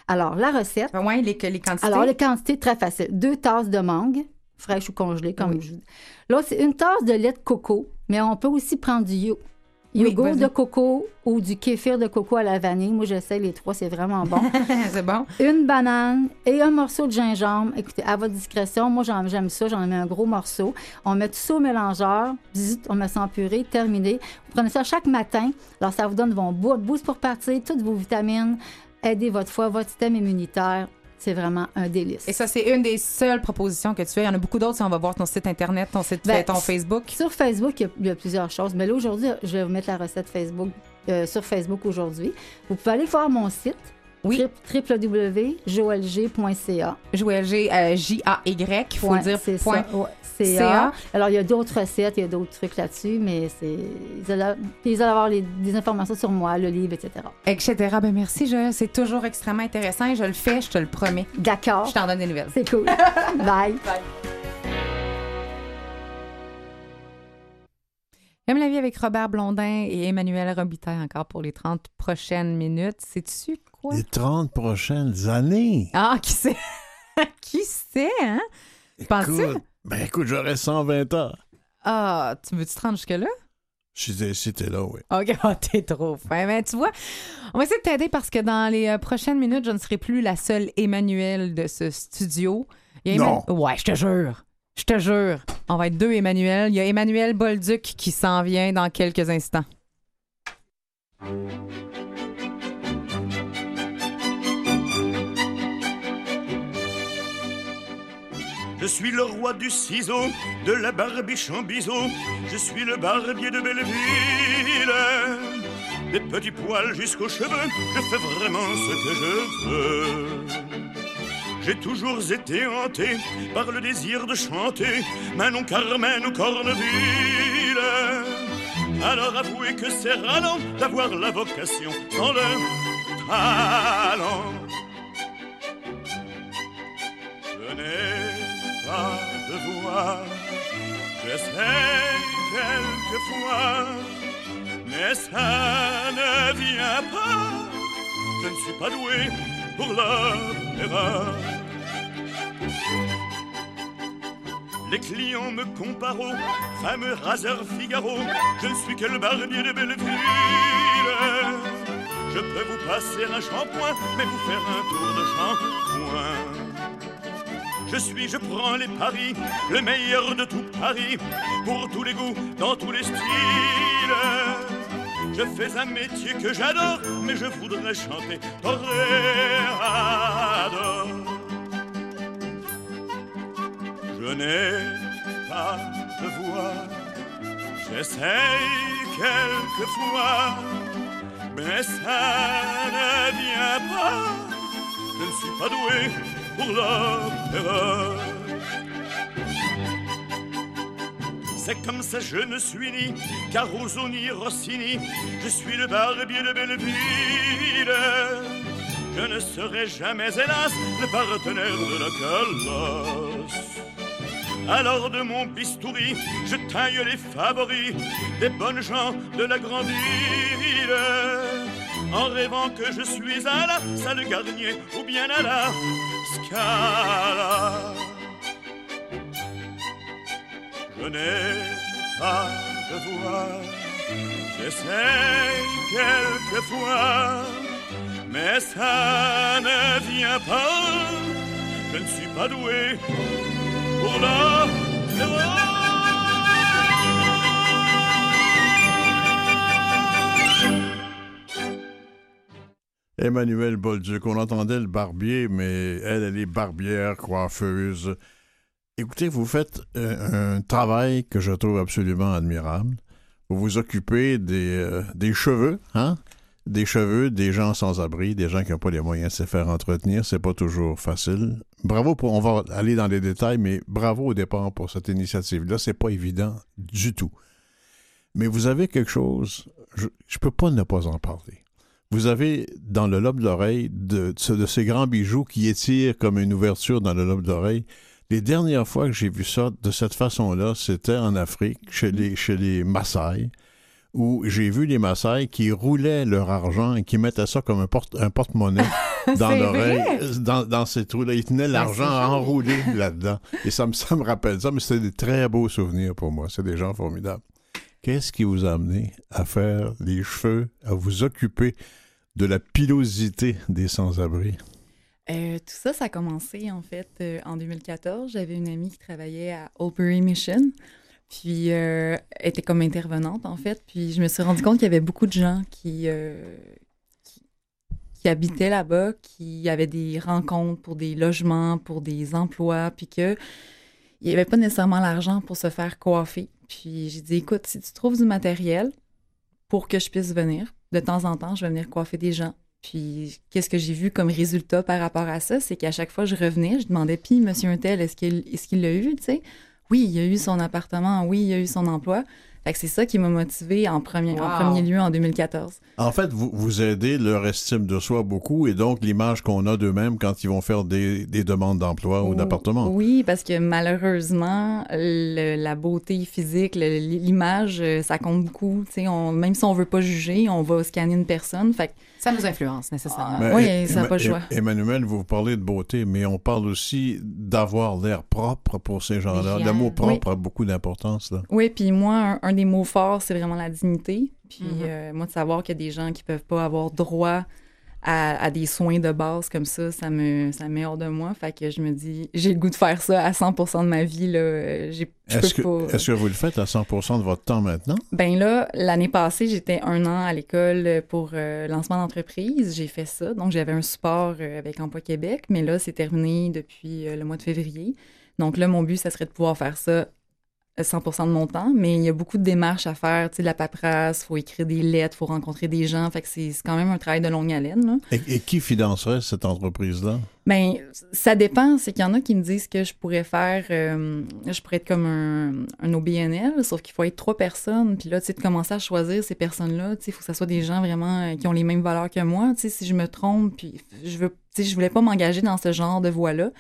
Alors, la recette, Ouais, les, les quantités? alors les quantités, très facile. Deux tasses de mangue, fraîche ou congelée, comme Oui. je Là, c'est une tasse de lait de coco, mais on peut aussi prendre du Oui, yogourt de coco ou du kéfir de coco à la vanille. Moi, j'essaie les trois, c'est vraiment bon. c'est bon. une banane et un morceau de gingembre. Écoutez, à votre discrétion, moi j'aime ça, j'en mets un gros morceau. On met tout ça au mélangeur, Bzzzt, on met ça en purée, terminé. Vous prenez ça chaque matin, alors ça vous donne vos bo- boost pour partir, toutes vos vitamines, aidez votre foie, votre système immunitaire. C'est vraiment un délice. Et ça, c'est une des seules propositions que tu fais. Il y en a beaucoup d'autres si on va voir ton site Internet, ton site, Ben, ton Facebook. Sur Facebook, il y, a, il y a plusieurs choses. Mais là, aujourd'hui, je vais vous mettre la recette Facebook euh, sur Facebook aujourd'hui. Vous pouvez aller voir mon site, Oui. www.joelg.ca. Joël G, euh, J-A-Y, il faut Point, dire. c'est point. ça. Ouais, CA. Alors, il y a d'autres recettes, il y a d'autres trucs là-dessus, mais c'est. Ils allaient, ils allaient avoir les- des informations sur moi, le livre, etc. Etc. Ben merci, Joël. C'est toujours extrêmement intéressant et je le fais, je te le promets. D'accord. Je t'en donne des nouvelles. C'est cool. Bye. J'aime la vie avec Robert Blondin et Emmanuel Robitaille encore pour les 30 prochaines minutes. Sais-tu quoi? Les 30 prochaines années. Ah, qui sait? qui sait, hein? Penses-tu? Ben écoute, j'aurais 120 ans. Ah, tu veux-tu te rendre jusque-là? Si t'es si t'es là, oui. OK, oh, t'es trop fin. Mais tu vois, on va essayer de t'aider parce que dans les euh, prochaines minutes, je ne serai plus la seule Emmanuel de ce studio. Il y a Non. Ouais, je te jure. Je te jure. On va être deux Emmanuel. Il y a Emmanuel Bolduc qui s'en vient dans quelques instants. Je suis le roi du ciseau, de la barbiche en biseau. Je suis le barbier de Belleville. Des petits poils jusqu'aux cheveux, je fais vraiment ce que je veux. J'ai toujours été hanté par le désir de chanter Manon Carmen ou Corneville. Alors avouez que c'est ralent d'avoir la vocation sans le talent. Je n'ai pas de voix, j'essaie quelquefois, mais ça ne vient pas. Je ne suis pas doué pour l'opéra. Les clients me comparent au fameux raseur Figaro. Je ne suis que le barbier de Belleville. Je peux vous passer un shampoing, mais vous faire un tour de shampoing. Je suis, je prends les paris, le meilleur de tout Paris, pour tous les goûts, dans tous les styles. Je fais un métier que j'adore, mais je voudrais chanter. Je n'ai pas de voix, j'essaye quelquefois, mais ça ne vient pas. Je ne suis pas doué pour. C'est comme ça, je ne suis ni Caruso ni Rossini. Je suis le barbier de Belleville. Je ne serai jamais, hélas, le partenaire de la colosse. Alors de mon bistouri, je taille les favoris des bonnes gens de la grande ville. En rêvant que je suis à la salle Garnier ou bien à la Scala. Je n'ai pas de voix, j'essaie quelquefois, mais ça ne vient pas. Je ne suis pas doué pour la Emmanuel Bolduc, on entendait le barbier, mais elle, elle est barbière, coiffeuse. Écoutez, vous faites euh, un travail que je trouve absolument admirable. Vous vous occupez des, euh, des cheveux, hein? Des cheveux des gens sans abri, des gens qui n'ont pas les moyens de se faire entretenir. C'est pas toujours facile. Bravo pour, on va aller dans les détails, mais bravo au départ pour cette initiative-là. C'est pas évident du tout. Mais vous avez quelque chose, je, je peux pas ne pas en parler. Vous avez dans le lobe d'oreille de, de, de ces grands bijoux qui étirent comme une ouverture dans le lobe d'oreille. Les dernières fois que j'ai vu ça de cette façon-là, c'était en Afrique, chez les, chez les Maasai, où j'ai vu les Maasai qui roulaient leur argent et qui mettaient ça comme un, porte, un porte-monnaie dans l'oreille, vrai? dans, dans ces trous-là. Ils tenaient l'argent c'est joli. enroulé là-dedans. Et ça me, ça me rappelle ça, mais c'était des très beaux souvenirs pour moi. C'est des gens formidables. Qu'est-ce qui vous a amené à faire les cheveux, à vous occuper de la pilosité des sans-abri? Euh, tout ça, ça a commencé en fait euh, en 2014. J'avais une amie qui travaillait à Oldbury Mission, puis euh, était comme intervenante en fait. Puis je me suis rendu compte qu'il y avait beaucoup de gens qui, qui, qui habitaient là-bas, qui avaient des rencontres pour des logements, pour des emplois, puis que il n'y avait pas nécessairement l'argent pour se faire coiffer. Puis j'ai dit, écoute, si tu trouves du matériel pour que je puisse venir, de temps en temps, je vais venir coiffer des gens. Puis, qu'est-ce que j'ai vu comme résultat par rapport à ça? C'est qu'à chaque fois je revenais, je demandais, puis, monsieur Untel, est-ce qu'il est qu'il l'a eu, tu sais? Oui, il a eu son appartement, oui, il a eu son emploi. Fait que c'est ça qui m'a motivé en premier, en premier lieu en 2014. En fait, vous, vous aidez leur estime de soi beaucoup et donc l'image qu'on a d'eux-mêmes quand ils vont faire des, des demandes d'emploi ou d'appartement. Oui, parce que malheureusement, le- la beauté physique, l'image, euh, ça compte beaucoup. Tu sais, on- même si on veut pas juger, on va scanner une personne. Fait que Ça nous influence nécessairement. Mais, Oui, ça n'a pas le choix. Emmanuel, vous parlez de beauté, mais on parle aussi d'avoir l'air propre pour ces gens-là. Le mot propre a beaucoup d'importance. là. Oui, puis moi, un, un des mots forts, c'est vraiment la dignité. Puis Mhm. euh, moi, de savoir qu'il y a des gens qui peuvent pas avoir droit à, à des soins de base comme ça, ça me, ça me met hors de moi. Fait que je me dis, j'ai le goût de faire ça à 100 de ma vie. Là. J'ai- Est-ce que, pas... est-ce que vous le faites à 100% de votre temps maintenant? Ben là, l'année passée, j'étais un an à l'école pour euh, lancement d'entreprise. J'ai fait ça. Donc, j'avais un support euh, avec Emploi Québec. Mais là, c'est terminé depuis euh, le mois de février. Donc là, mon but, ça serait de pouvoir faire ça 100 de mon temps. Mais il y a beaucoup de démarches à faire. Tu sais, de la paperasse, faut écrire des lettres, faut rencontrer des gens. Fait que c'est quand même un travail de longue haleine, là. Et, et qui financerait cette entreprise-là? Ben, ça dépend. C'est qu'il y en a qui me disent que je pourrais faire, euh, je pourrais être comme un, un OBNL, sauf qu'il faut être trois personnes. Puis là, tu sais, de commencer à choisir ces personnes-là, tu sais, il faut que ça soit des gens vraiment euh, qui ont les mêmes valeurs que moi. Tu sais, si je me trompe, puis je veux, tu sais, je voulais pas m'engager dans ce genre de voie-là.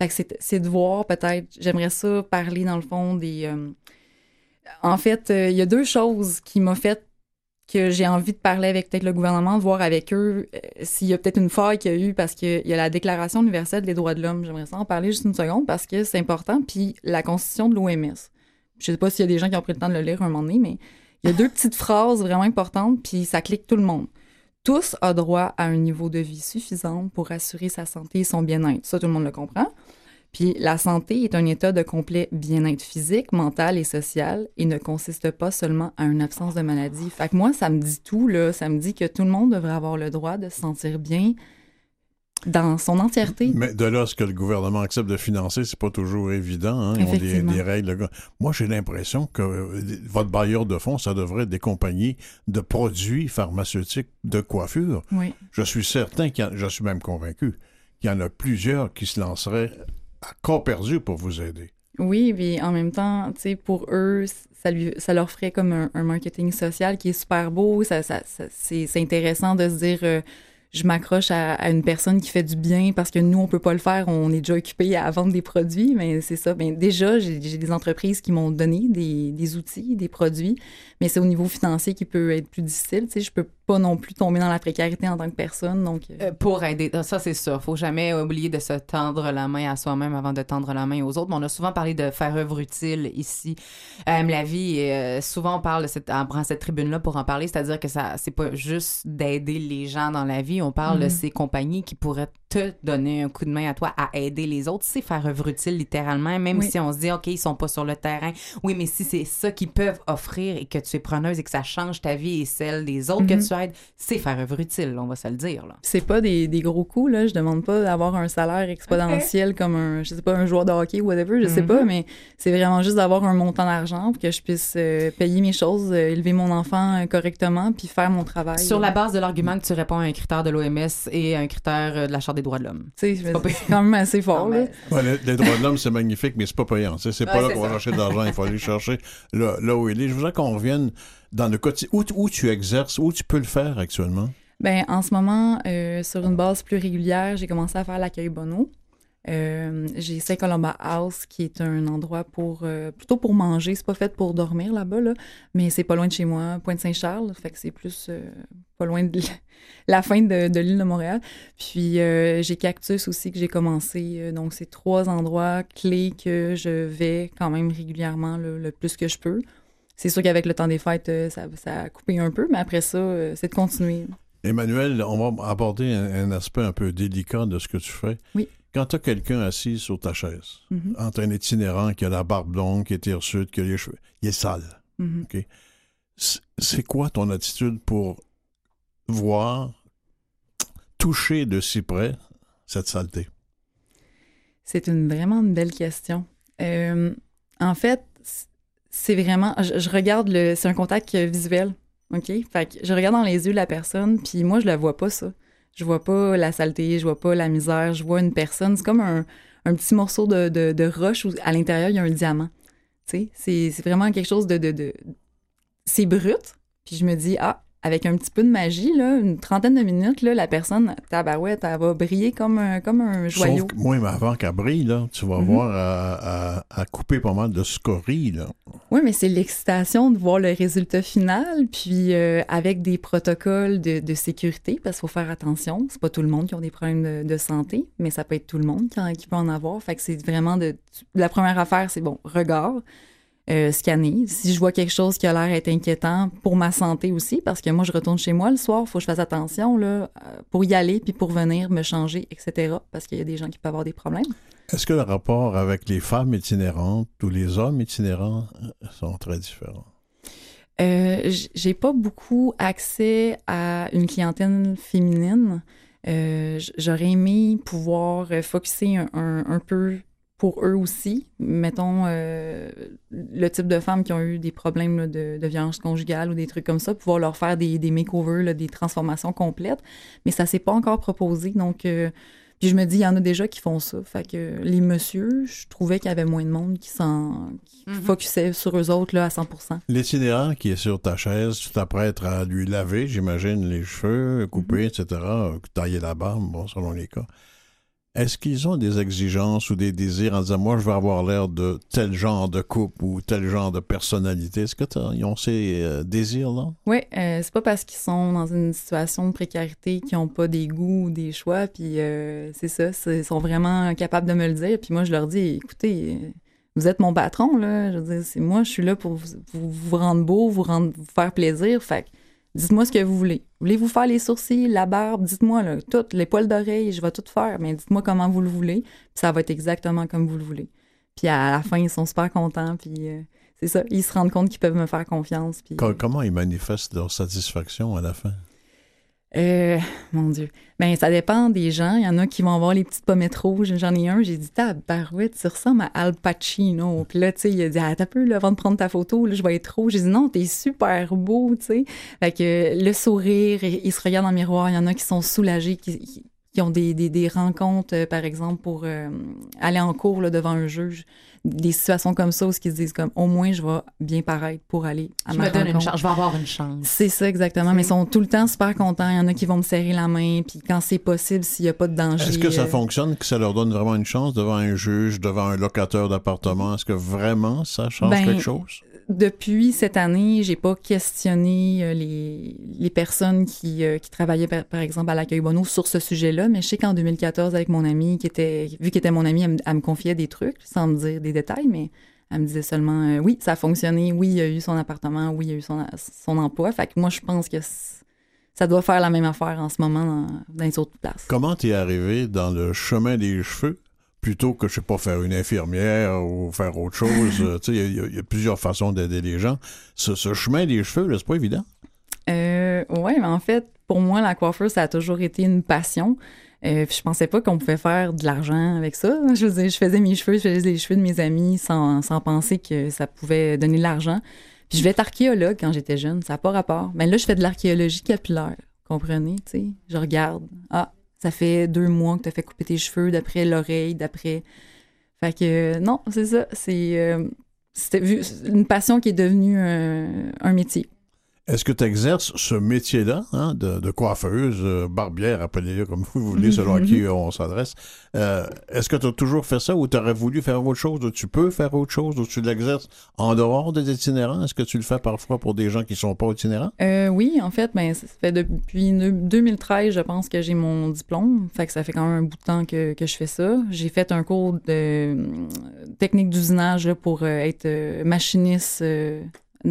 Fait que c'est- de voir peut-être, j'aimerais ça parler dans le fond des. euh, en fait, euh, il y a deux choses qui m'ont fait que j'ai envie de parler avec peut-être le gouvernement, de voir avec eux euh, s'il y a peut-être une faille qu'il y a eu parce qu'il y a la Déclaration universelle des droits de l'homme. J'aimerais ça en parler juste une seconde parce que c'est important. Puis la Constitution de l'OMS. Je sais pas s'il y a des gens qui ont pris le temps de le lire un moment donné, mais il y a deux petites phrases vraiment importantes, puis ça clique tout le monde. Tous ont droit à un niveau de vie suffisant pour assurer sa santé et son bien-être. Ça, tout le monde le comprend. Puis la santé est un état de complet bien-être physique, mental et social et ne consiste pas seulement à une absence de maladie. Fait que moi, ça me dit tout, là. Ça me dit que tout le monde devrait avoir le droit de se sentir bien dans son entièreté. Mais de là, ce que le gouvernement accepte de financer, c'est pas toujours évident. Hein? Ils ont des, règles. Moi, j'ai l'impression que euh, votre bailleur de fonds, ça devrait être des compagnies de produits pharmaceutiques de coiffure. Oui. Je suis certain qu'il y en- je suis même convaincu qu'il y en a plusieurs qui se lanceraient à corps perdu pour vous aider. Oui, puis en même temps, tu sais, pour eux, ça, lui, ça leur ferait comme un, marketing social qui est super beau. Ça, ça, c'est, intéressant de se dire, euh, je m'accroche à, une personne qui fait du bien parce que nous, on peut pas le faire. On est déjà occupé à vendre des produits, mais c'est ça. Ben, déjà, j'ai des entreprises qui m'ont donné des, des outils, des produits, mais c'est au niveau financier qui peut être plus difficile. Tu sais, je peux pas non plus tomber dans la précarité en tant que personne. Donc, euh, Euh, pour aider. Ça, c'est sûr. Faut jamais oublier de se tendre la main à soi-même avant de tendre la main aux autres. Mais on a souvent parlé de faire œuvre utile ici. Euh, la vie, euh, souvent, on parle de cette, on prend cette tribune-là pour en parler. C'est-à-dire que ça, c'est pas juste d'aider les gens dans la vie. On parle de Mhm. ces compagnies qui pourraient te donner un coup de main à toi à aider les autres. C'est faire œuvre utile, littéralement. Même Oui. si on se dit, OK, ils sont pas sur le terrain. Oui, mais si c'est ça qu'ils peuvent offrir et que tu es preneuse et que ça change ta vie et celle des autres Mhm. que tu c'est faire œuvre utile, on va se le dire, là. c'est pas des, des gros coûts là je demande pas d'avoir un salaire exponentiel comme un je sais pas un joueur de hockey ou whatever je sais Mhm. pas mais c'est vraiment juste d'avoir un montant d'argent pour que je puisse euh, payer mes choses euh, élever mon enfant euh, correctement puis faire mon travail Sur la base de l'argument que tu réponds à un critère de l'OMS et un critère de la Charte des droits de l'homme. sais pas c'est quand même assez fort là. Ouais, les, les droits de l'homme, c'est magnifique, mais c'est pas payant. sais, C'est pas Ouais, là c'est qu'on va chercher de l'argent. Il faut aller chercher là, là où il est. Je voudrais qu'on revienne dans le quotidien. Où, tu exerces, où tu peux le faire actuellement? Ben, en ce moment, euh, sur une base plus régulière, j'ai commencé à faire l'accueil Bono. Euh, j'ai Saint-Colomba House, qui est un endroit pour euh, plutôt pour manger. C'est pas fait pour dormir là-bas, là, mais c'est pas loin de chez moi, Pointe-Saint-Charles. Fait que c'est plus pas loin de la fin de, l'île de Montréal. Puis j'ai Cactus aussi que j'ai commencé. Donc c'est trois endroits clés que je vais quand même régulièrement le plus que je peux. C'est sûr qu'avec le temps des fêtes, euh, ça, ça a coupé un peu, mais après ça, euh, c'est de continuer. Emmanuel, on va aborder un, un aspect un peu délicat de ce que tu fais. Oui. Quand tu as quelqu'un assis sur ta chaise, Mhm. entre un itinérant qui a la barbe longue, qui est hirsute, qui a les cheveux, il est sale. C- C'est quoi ton attitude pour voir, toucher de si près cette saleté? C'est une vraiment une belle question. Euh, en fait, c'est vraiment, je, regarde le, c'est un contact visuel, ok? Fait que je regarde dans les yeux la personne, puis moi je la vois pas ça. Je vois pas la saleté, je vois pas la misère, je vois une personne. C'est comme un, un petit morceau de, de, roche où à l'intérieur il y a un diamant. Tu sais, c'est, c'est vraiment quelque chose de, de, de c'est brut. Puis je me dis ah avec un petit peu de magie là, une trentaine de minutes là, la personne tabarouette, elle va briller comme un comme un joyau. Sauf que, moi, mais avant qu'elle brille, là, tu vas Mhm. voir à, à- à couper pas mal de scories. Là. Oui, mais c'est l'excitation de voir le résultat final, puis euh, avec des protocoles de, de sécurité, parce qu'il faut faire attention. C'est pas tout le monde qui a des problèmes de, de santé, mais ça peut être tout le monde qui, en- qui peut en avoir. Fait que c'est vraiment de. La première affaire, c'est bon, regard, euh, scanner. Si je vois quelque chose qui a l'air être inquiétant pour ma santé aussi, parce que moi, je retourne chez moi le soir, il faut que je fasse attention là, euh, pour y aller, puis pour venir me changer, etc. Parce qu'il y a des gens qui peuvent avoir des problèmes. Est-ce que le rapport avec les femmes itinérantes ou les hommes itinérants euh, sont très différents? Euh, j'ai pas beaucoup accès à une clientèle féminine. Euh, J'aurais aimé pouvoir focuser un, un- un peu pour eux aussi. Mettons euh, le type de femmes qui ont eu des problèmes là, de, de violence conjugale ou des trucs comme ça, pouvoir leur faire des, des makeovers, là, des transformations complètes. Mais ça s'est pas encore proposé. Donc, euh, puis je me dis, il y en a déjà qui font ça. Fait que les messieurs, je trouvais qu'il y avait moins de monde qui s'en qui Mhm. focusait sur eux autres là, à 100% L'itinérant qui est sur ta chaise, tu t'apprêtes à lui laver, j'imagine, les cheveux, couper, etc., euh, tailler la barbe, bon, selon les cas. Est-ce qu'ils ont des exigences ou des désirs en disant, moi, je veux avoir l'air de tel genre de couple ou tel genre de personnalité? Est-ce qu'ils ont ces euh, désirs-là? Oui, euh, c'est pas parce qu'ils sont dans une situation de précarité qu'ils ont pas des goûts ou des choix, puis euh, c'est ça, ils sont vraiment capables de me le dire. Puis moi, je leur dis, écoutez, vous êtes mon patron, là. Je veux dire, c'est moi, je suis là pour vous, vous, vous rendre beau, vous rendre, vous faire plaisir. Fait que Dites-moi ce que vous voulez. Voulez-vous faire les sourcils, la barbe? Dites-moi, là, tout, les poils d'oreille, je vais tout faire, mais dites-moi comment vous le voulez, puis ça va être exactement comme vous le voulez. Puis à la fin, ils sont super contents, puis euh, c'est ça, ils se rendent compte qu'ils peuvent me faire confiance. Puis, Co- Comment ils manifestent leur satisfaction à la fin? Euh, mon Dieu. Ben, ça dépend des gens. Il y en a qui vont avoir les petites pommettes rouges. J'en ai un, j'ai dit, tabarouette, tu ressembles à Al Pacino. Puis là, tu sais, il a dit, ah, t'as peu, là, avant de prendre ta photo, là, je vais être rouge. J'ai dit, non, t'es super beau, tu sais. Fait que le sourire, ils se regardent dans le miroir. Il y en a qui sont soulagés, qui- qui ont des, des, des rencontres, euh, par exemple, pour euh, aller en cours là, devant un juge. Des situations comme ça où ils se disent comme, au moins, je vais bien paraître pour aller à Je ma me donne une chance. Je vais avoir une chance. C'est ça, exactement. Mais ils sont tout le temps super contents. Il y en a qui vont me serrer la main. Puis quand c'est possible, s'il n'y a pas de danger. Est-ce que ça euh, fonctionne, que ça leur donne vraiment une chance devant un juge, devant un locataire d'appartement? Est-ce que vraiment ça change Ben, quelque chose? Depuis cette année, j'ai pas questionné euh, les, les personnes qui, euh, qui travaillaient, par, par exemple, à l'accueil Bono sur ce sujet-là. Mais je sais qu'en 2014, avec mon amie, qui était, vu qu'elle était mon amie, elle, me- confiait des trucs, sans me dire des détails, mais elle me disait seulement, euh, oui, ça a fonctionné, oui, il a eu son appartement, oui, il a eu son, son emploi. Fait que moi, je pense que ça doit faire la même affaire en ce moment dans, dans les autres places. Comment t'es arrivé dans le chemin des cheveux plutôt que, je sais pas, faire une infirmière ou faire autre chose? Euh, tu sais, il y, a- il y a plusieurs façons d'aider les gens. Ce, ce chemin des cheveux, c'est pas évident. Euh, ouais, mais en fait, pour moi, la coiffure, ça a toujours été une passion. Euh, puis je pensais pas qu'on pouvait faire de l'argent avec ça. Je dire, je faisais mes cheveux, je faisais les cheveux de mes amis sans, sans penser que ça pouvait donner de l'argent. Puis je vais être archéologue quand j'étais jeune, ça n'a pas rapport. Mais là, je fais de l'archéologie capillaire, comprenez, tu sais. Je regarde, ah, ça fait deux mois que tu as fait couper tes cheveux, d'après l'oreille, d'après... Fait que euh, non, c'est ça, c'est... euh, c'était une passion qui est devenue un, un métier. Est-ce que tu exerces ce métier-là hein, de, de coiffeuse, euh, barbière, appelez-le comme vous voulez, selon à qui on s'adresse? Euh, Est-ce que tu as toujours fait ça ou tu aurais voulu faire autre chose ou tu peux faire autre chose ou tu l'exerces en dehors des itinérants? Est-ce que tu le fais parfois pour des gens qui sont pas itinérants? Euh, oui, en fait, ben, ça fait depuis ne- 2013, je pense que j'ai mon diplôme. Fait que ça fait quand même un bout de temps que, que je fais ça. J'ai fait un cours de euh, technique d'usinage pour être machiniste euh,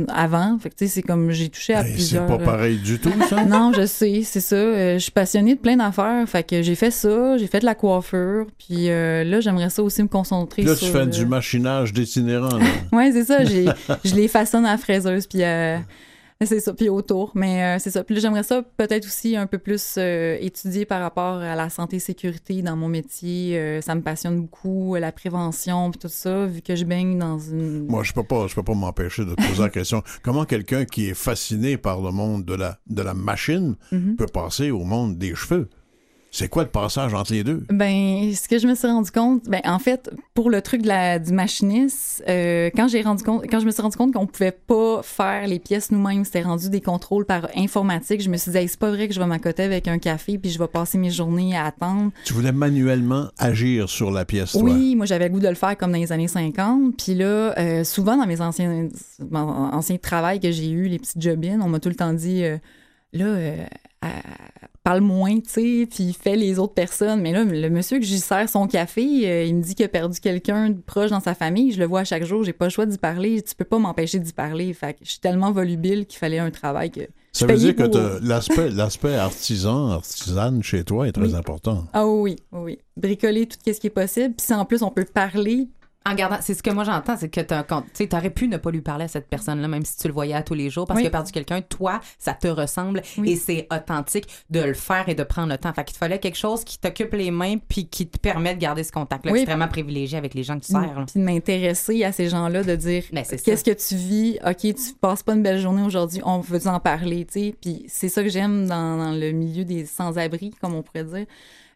avant. Fait que tu sais, c'est comme j'ai touché à c'est plusieurs. pas euh, pareil du tout, ça? non, je sais, c'est ça. Euh, je suis passionnée de plein d'affaires. Fait que j'ai fait ça, j'ai fait de la coiffure. Puis euh, là, j'aimerais ça aussi me concentrer Là, sur... tu fais euh, du machinage d'itinérants. là. Ouais, c'est ça. Je les façonne à la fraiseuse, puis euh, c'est ça, puis autour. Mais euh, c'est ça. Puis j'aimerais ça peut-être aussi un peu plus euh, étudier par rapport à la santé sécurité dans mon métier. Euh, ça me passionne beaucoup, la prévention, puis tout ça, vu que je baigne dans une. Moi, je peux pas, je peux pas m'empêcher de te poser la question. Comment quelqu'un qui est fasciné par le monde de la, de la machine Mhm. peut passer au monde des cheveux? C'est quoi le passage entre les deux? Ben, ce que je me suis rendu compte, ben en fait, pour le truc de la, du machiniste, euh, quand j'ai rendu compte, quand je me suis rendu compte qu'on pouvait pas faire les pièces nous-mêmes, c'était rendu des contrôles par informatique. Je me suis dit, Hey, c'est pas vrai que je vais m'accoter avec un café puis je vais passer mes journées à attendre. Tu voulais manuellement agir sur la pièce, toi? Oui, moi j'avais le goût de le faire comme dans les années 50. Puis là, euh, souvent dans mes anciens, anciens travails que j'ai eu, les petites jobines, on m'a tout le temps dit, euh, là, parle moins, tu sais, puis fais les autres personnes. Mais là, le monsieur que j'y sers son café, euh, il me dit qu'il a perdu quelqu'un de proche dans sa famille. Je le vois à chaque jour, j'ai pas le choix d'y parler. Tu peux pas m'empêcher d'y parler. Fait que je suis tellement volubile qu'il fallait un travail que. Ça veut dire que pour- l'aspect, artisan, artisane chez toi est très Oui. important. Ah oui, oui, oui. Bricoler tout ce qui est possible. Puis si en plus on peut parler, En gardant, c'est ce que moi j'entends, c'est que tu sais, t'aurais pu ne pas lui parler à cette personne-là, même si tu le voyais à tous les jours, parce Oui. a perdu quelqu'un. Toi, ça te ressemble Oui. et c'est authentique de le faire et de prendre le temps. Fait qu'il te fallait quelque chose qui t'occupe les mains puis qui te permet de garder ce contact-là Oui. extrêmement privilégié avec les gens que tu sers. là. puis de m'intéresser à ces gens-là, de dire Ben, qu'est-ce que tu vis, ok, tu passes pas une belle journée aujourd'hui, on veut en parler, tu sais. Puis c'est ça que j'aime dans, dans le milieu des sans-abri, comme on pourrait dire.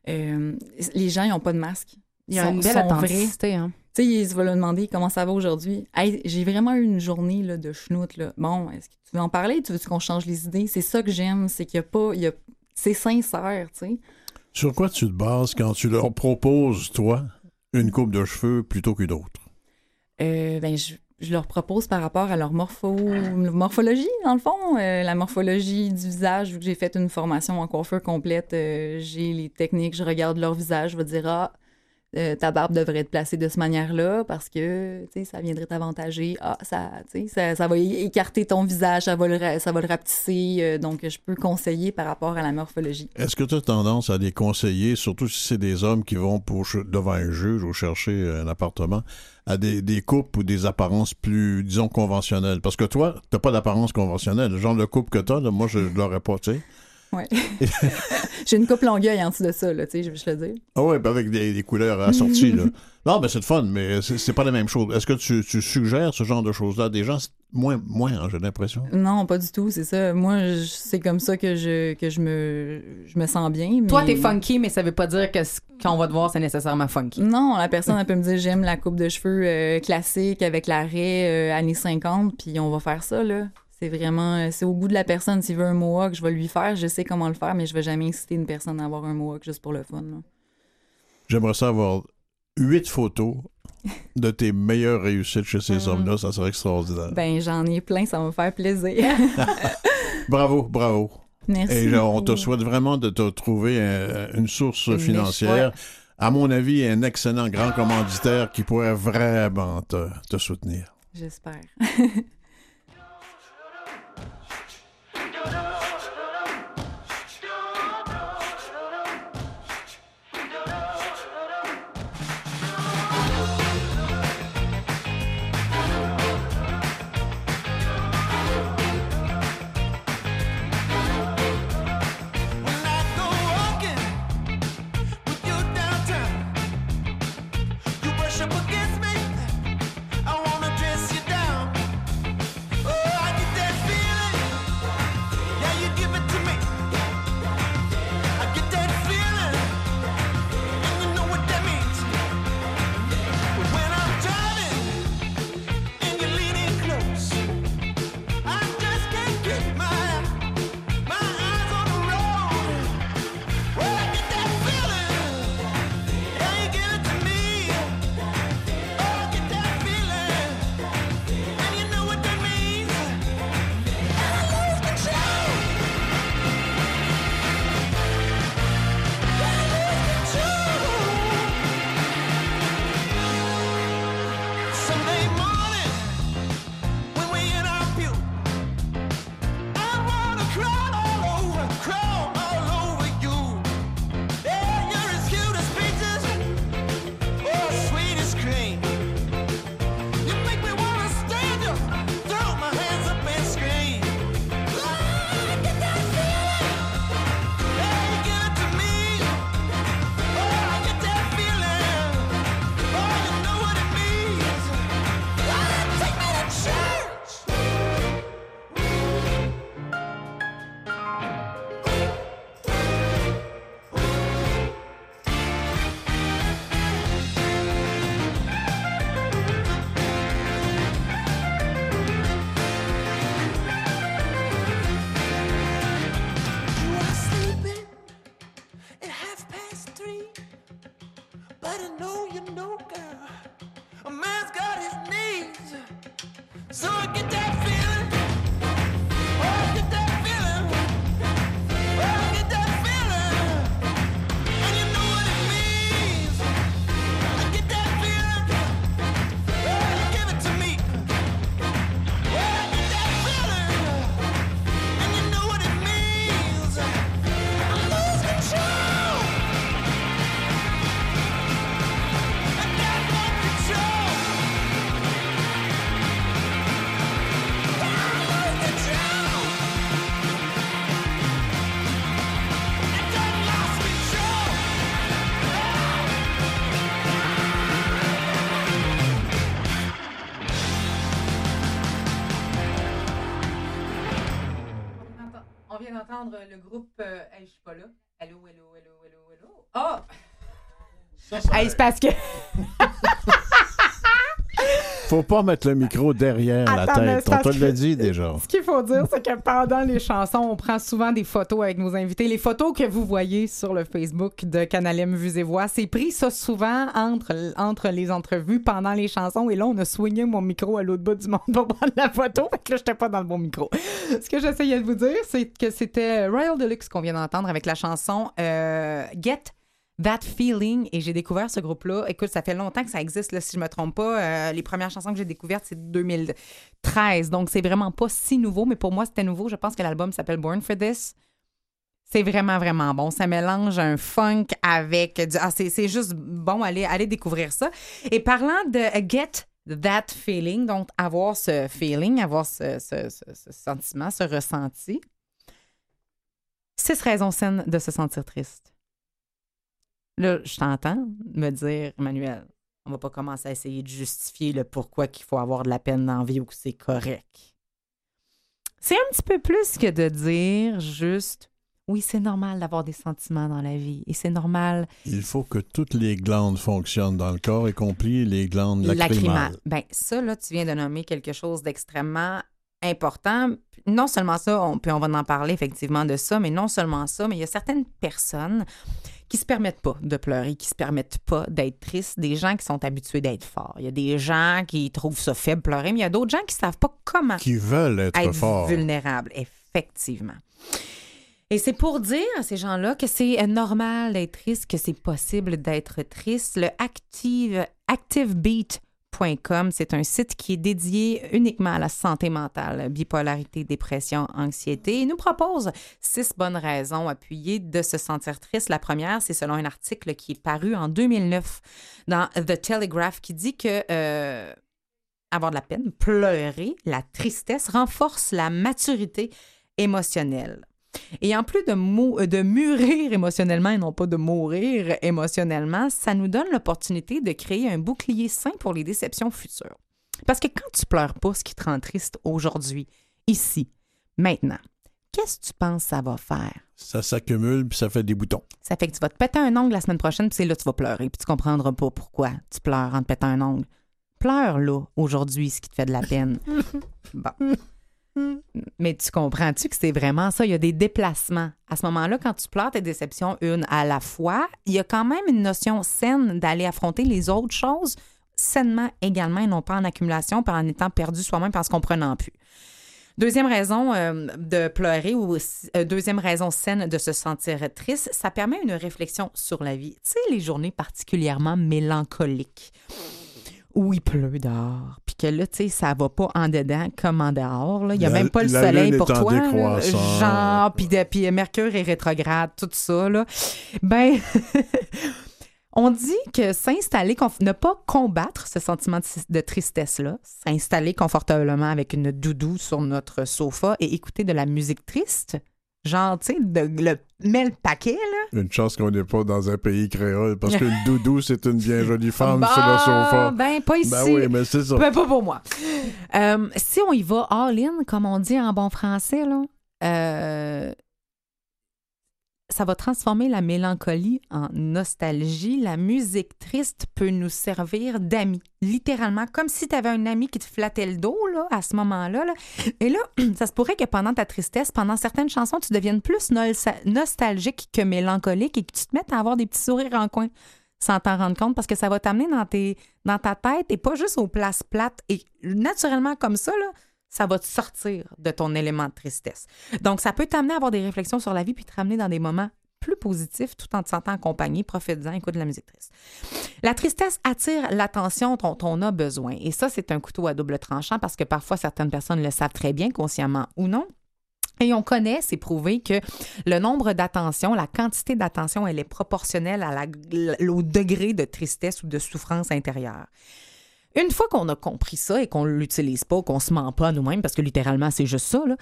Euh, les gens, ils ont pas de masque. Il y a Sont- une belle authenticité. Hein. Tu sais, ils se veulent demander comment ça va aujourd'hui. Hey, j'ai vraiment eu une journée là, de schnout. Là. Bon, est-ce que tu veux en parler? Tu veux qu'on change les idées? C'est ça que j'aime, c'est qu'il y a pas. il Y a... C'est sincère, tu sais. Sur quoi tu te bases quand tu leur proposes, toi, une coupe de cheveux plutôt qu'une autre? Euh, ben, je, je leur propose par rapport à leur morpho, morphologie, dans le fond. Euh, la morphologie du visage, vu que j'ai fait une formation en coiffure complète, euh, j'ai les techniques, je regarde leur visage, je vais dire, ah, euh, ta barbe devrait être placée de cette manière-là parce que, tu ça viendrait t'avantager. Ah, ça, tu ça, ça va écarter ton visage, ça va le, ça va le rapetisser. euh, donc, je peux conseiller par rapport à la morphologie. Est-ce que tu as tendance à conseiller, surtout si c'est des hommes qui vont pour, devant un juge ou chercher un appartement, à des, des coupes ou des apparences plus, disons, conventionnelles? Parce que toi, t'as pas d'apparence conventionnelle. Le genre de coupe que t'as, là, moi, je ne l'aurais pas, tu. Ouais. J'ai une coupe longueuil en dessous de ça, là, tu sais, je vais te le dire. Ah ouais, ben avec des, des couleurs assorties, là. Non, ben c'est le fun, mais c'est pas la même chose. Est-ce que tu, tu suggères ce genre de choses-là à des gens? Moins, moins, hein, j'ai l'impression. Non, pas du tout, c'est ça. Moi, c'est comme ça que je, que je me, je me sens bien. Toi, mais- t'es funky, mais ça veut pas dire que ce qu'on va te voir, c'est nécessairement funky. Non, la personne, elle peut me dire j'aime la coupe de cheveux euh, classique avec l'arrêt euh, années 50, puis on va faire ça, là. C'est vraiment, euh, c'est au goût de la personne. S'il veut un mohawk, je vais lui faire. Je sais comment le faire, mais je vais jamais inciter une personne à avoir un mohawk juste pour le fun. là. J'aimerais ça avoir huit photos de tes meilleures réussites chez ces hommes-là. Ça serait extraordinaire. Ben, j'en ai plein, ça va me faire plaisir. Bravo, bravo. Merci. Et là, on te souhaite vraiment de te trouver euh, une source financière. À mon avis, un excellent grand commanditaire qui pourrait vraiment te, te soutenir. J'espère. D'entendre le groupe. Euh, hey, je suis pas là. Allô, allô, allô, allô, allô? Oh! Hey, c'est parce que. Faut pas mettre le micro derrière Attends, la tête. On te l'a dit déjà. Ce qu'il faut dire, c'est que pendant les chansons, on prend souvent des photos avec nos invités. Les photos que vous voyez sur le Facebook de Canal M Vues et Voix, c'est pris ça souvent entre, entre les entrevues pendant les chansons. Et là, on a soigné mon micro à l'autre bout du monde pour prendre la photo. Fait que là, j'étais pas dans le bon micro. Ce que j'essayais de vous dire, c'est que c'était Royal Deluxe qu'on vient d'entendre avec la chanson euh, Get That Feeling et j'ai découvert ce groupe-là. Écoute, ça fait longtemps que ça existe, là, si je me trompe pas. Euh, les premières chansons que j'ai découvertes, c'est 2013. Donc, c'est vraiment pas si nouveau, mais pour moi, c'était nouveau. Je pense que l'album s'appelle Born for This. C'est vraiment, vraiment bon. Ça mélange un funk avec du... Ah, c'est juste bon. Allez, allez découvrir ça. Et parlant de Get That Feeling, donc avoir ce feeling, avoir ce- ce sentiment, ce ressenti. Six raisons saines de se sentir triste. Là, je t'entends me dire, Emmanuel, on va pas commencer à essayer de justifier le pourquoi qu'il faut avoir de la peine dans la vie ou que c'est correct. C'est un petit peu plus que de dire juste, oui, c'est normal d'avoir des sentiments dans la vie et c'est normal Il faut que toutes les glandes fonctionnent dans le corps, y compris les glandes lacrymales. Ben, ça, là, tu viens de nommer quelque chose d'extrêmement important. Non seulement ça, on, puis on va en parler effectivement de ça, mais non seulement ça, mais il y a certaines personnes qui se permettent pas de pleurer, qui se permettent pas d'être tristes, des gens qui sont habitués d'être forts. Il y a des gens qui trouvent ça faible pleurer, mais il y a d'autres gens qui savent pas comment Qui veulent être, être forts. vulnérable, effectivement. Et c'est pour dire à ces gens-là que c'est normal d'être triste, que c'est possible d'être triste. Le Active, ActiveBeat.com, c'est un site qui est dédié uniquement à la santé mentale, bipolarité, dépression, anxiété. Il nous propose six bonnes raisons appuyées de se sentir triste. La première, c'est selon un article qui est paru en 2009 dans The Telegraph qui dit que euh, avoir de la peine, pleurer, la tristesse renforce la maturité émotionnelle. Et en plus de, mou- de mûrir émotionnellement et non pas de mourir émotionnellement, ça nous donne l'opportunité de créer un bouclier sain pour les déceptions futures. Parce que quand tu pleures pas ce qui te rend triste aujourd'hui, ici, maintenant, qu'est-ce que tu penses que ça va faire? Ça s'accumule puis ça fait des boutons. Ça fait que tu vas te péter un ongle la semaine prochaine, puis c'est là que tu vas pleurer, puis tu comprendras pas pourquoi tu pleures en te pétant un ongle. Pleure là, aujourd'hui, ce qui te fait de la peine. Bon. Mais tu comprends-tu que c'est vraiment ça? Il y a des déplacements. À ce moment-là, quand tu pleures tes déceptions une à la fois, il y a quand même une notion saine d'aller affronter les autres choses sainement également et non pas en accumulation, puis en étant perdu soi-même, puis en se comprenant plus. Deuxième raison euh, de pleurer ou euh, deuxième raison saine de se sentir triste, ça permet une réflexion sur la vie. Tu sais, les journées particulièrement mélancoliques où il pleut dehors, puis que là, tu sais, ça va pas en dedans comme en dehors. là. Il n'y a La- même pas le soleil pour toi. là. Genre, puis de- puis Mercure est rétrograde, tout ça. Là. Ben, on dit que s'installer, ne pas combattre ce sentiment de, de tristesse-là, s'installer confortablement avec une doudou sur notre sofa et écouter de la musique triste, genre, tu sais, le, mets le paquet, là. Une chance qu'on n'est pas dans un pays créole, parce qu'une doudou, c'est une bien jolie femme Bon, sur le sofa. Ben, pas ici. Ben oui, mais c'est ça. Ben, pas pour moi. Euh, si on y va all-in, comme on dit en bon français, là, euh, ça va transformer la mélancolie en nostalgie. La musique triste peut nous servir d'amis, littéralement, comme si tu avais un ami qui te flattait le dos là, à ce moment-là. là. Et là, ça se pourrait que pendant ta tristesse, pendant certaines chansons, tu deviennes plus nostalgique que mélancolique et que tu te mettes à avoir des petits sourires en coin sans t'en rendre compte parce que ça va t'amener dans, dans ta tête et pas juste aux places plates. Et naturellement, comme ça, là, ça va te sortir de ton élément de tristesse. Donc, ça peut t'amener à avoir des réflexions sur la vie puis te ramener dans des moments plus positifs tout en te sentant accompagné. Profite-en, écoute de la musique triste. La tristesse attire l'attention dont on a besoin. Et ça, c'est un couteau à double tranchant parce que parfois, certaines personnes le savent très bien, consciemment ou non. Et on connaît, c'est prouvé que le nombre d'attention, la quantité d'attention, elle est proportionnelle au degré de tristesse ou de souffrance intérieure. Une fois qu'on a compris ça et qu'on l'utilise pas, qu'on se ment pas à nous-mêmes, parce que littéralement, c'est juste ça, là,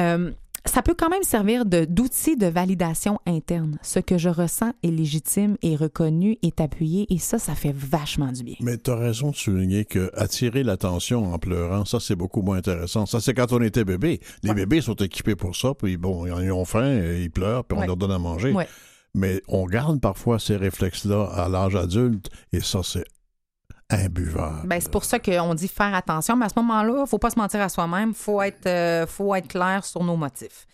euh, ça peut quand même servir d'outil de, validation interne. Ce que je ressens est légitime, est reconnu, est appuyé, et ça, ça fait vachement du bien. Mais tu as raison de souligner que attirer l'attention en pleurant, ça, c'est beaucoup moins intéressant. Ça, c'est quand on était bébé. Les bébés sont équipés pour ça, puis bon, ils ont faim, et ils pleurent, puis on Ouais. leur donne à manger. Ouais. Mais on garde parfois ces réflexes-là à l'âge adulte, et ça, c'est imbuvable. Ben, c'est pour ça qu'on dit faire attention, mais à ce moment-là, il faut pas se mentir à soi-même, il faut, être, euh, faut être clair sur nos motifs.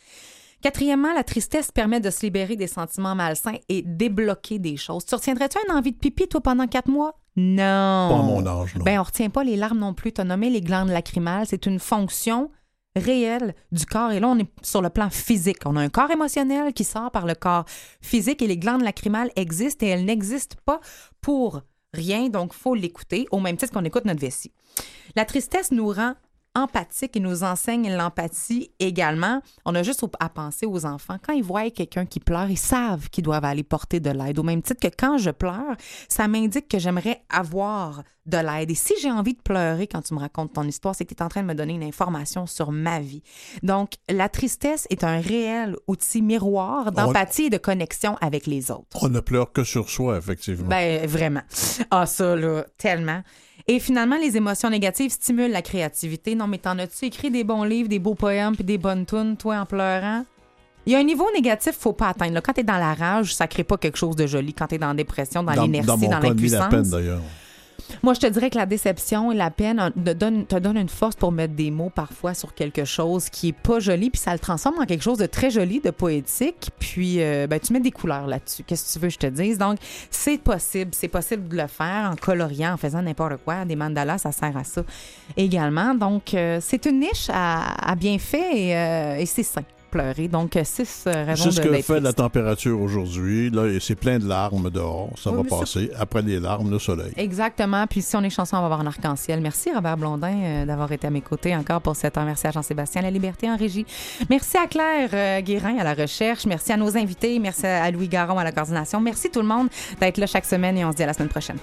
Quatrièmement, la tristesse permet de se libérer des sentiments malsains et débloquer des choses. Tu retiendrais-tu une envie de pipi, toi, pendant quatre mois? Non. Pas mon âge, non. Ben, on retient pas les larmes non plus. Tu as nommé les glandes lacrymales. C'est une fonction réel du corps. Et là, on est sur le plan physique. On a un corps émotionnel qui sort par le corps physique et les glandes lacrymales existent et elles n'existent pas pour rien, donc faut l'écouter au même titre qu'on écoute notre vessie. La tristesse nous rend empathique et nous enseigne l'empathie également. On a juste à penser aux enfants. Quand ils voient quelqu'un qui pleure, ils savent qu'ils doivent aller porter de l'aide. Au même titre que quand je pleure, ça m'indique que j'aimerais avoir de l'aide. Et si j'ai envie de pleurer quand tu me racontes ton histoire, c'est que tu es en train de me donner une information sur ma vie. Donc, la tristesse est un réel outil miroir d'empathie et de connexion avec les autres. On ne pleure que sur soi, effectivement. Ben, vraiment. Ah, ça, là, tellement. Et finalement, les émotions négatives stimulent la créativité. Non, mais t'en as-tu écrit des bons livres, des beaux poèmes puis des bonnes tunes, toi, en pleurant? Il y a un niveau négatif qu'il faut pas atteindre. là. Quand t'es dans la rage, ça crée pas quelque chose de joli. Quand t'es dans la dépression, dans, dans, l'inertie, dans dans Moi, je te dirais que la déception et la peine te donnent, une force pour mettre des mots parfois sur quelque chose qui est pas joli, puis ça le transforme en quelque chose de très joli, de poétique, puis euh, ben, tu mets des couleurs là-dessus. Qu'est-ce que tu veux que je te dise? Donc, c'est possible. C'est possible de le faire en coloriant, en faisant n'importe quoi. Des mandalas, ça sert à ça également. Donc, euh, c'est une niche à, bien fait et, euh, et c'est sain. Pleurer. Donc, euh, six euh, raisons C'est ce que fait la température aujourd'hui. Là, c'est plein de larmes dehors. Ça Oui, va ça- passer. Après les larmes, le soleil. Exactement. Puis si on est chanceux, on va avoir un arc-en-ciel. Merci Robert Blondin euh, d'avoir été à mes côtés encore pour cette heure. Merci à Jean-Sébastien La Liberté en régie. Merci à Claire euh, Guérin à la recherche. Merci à nos invités. Merci à Louis Garon à la coordination. Merci tout le monde d'être là chaque semaine et on se dit à la semaine prochaine.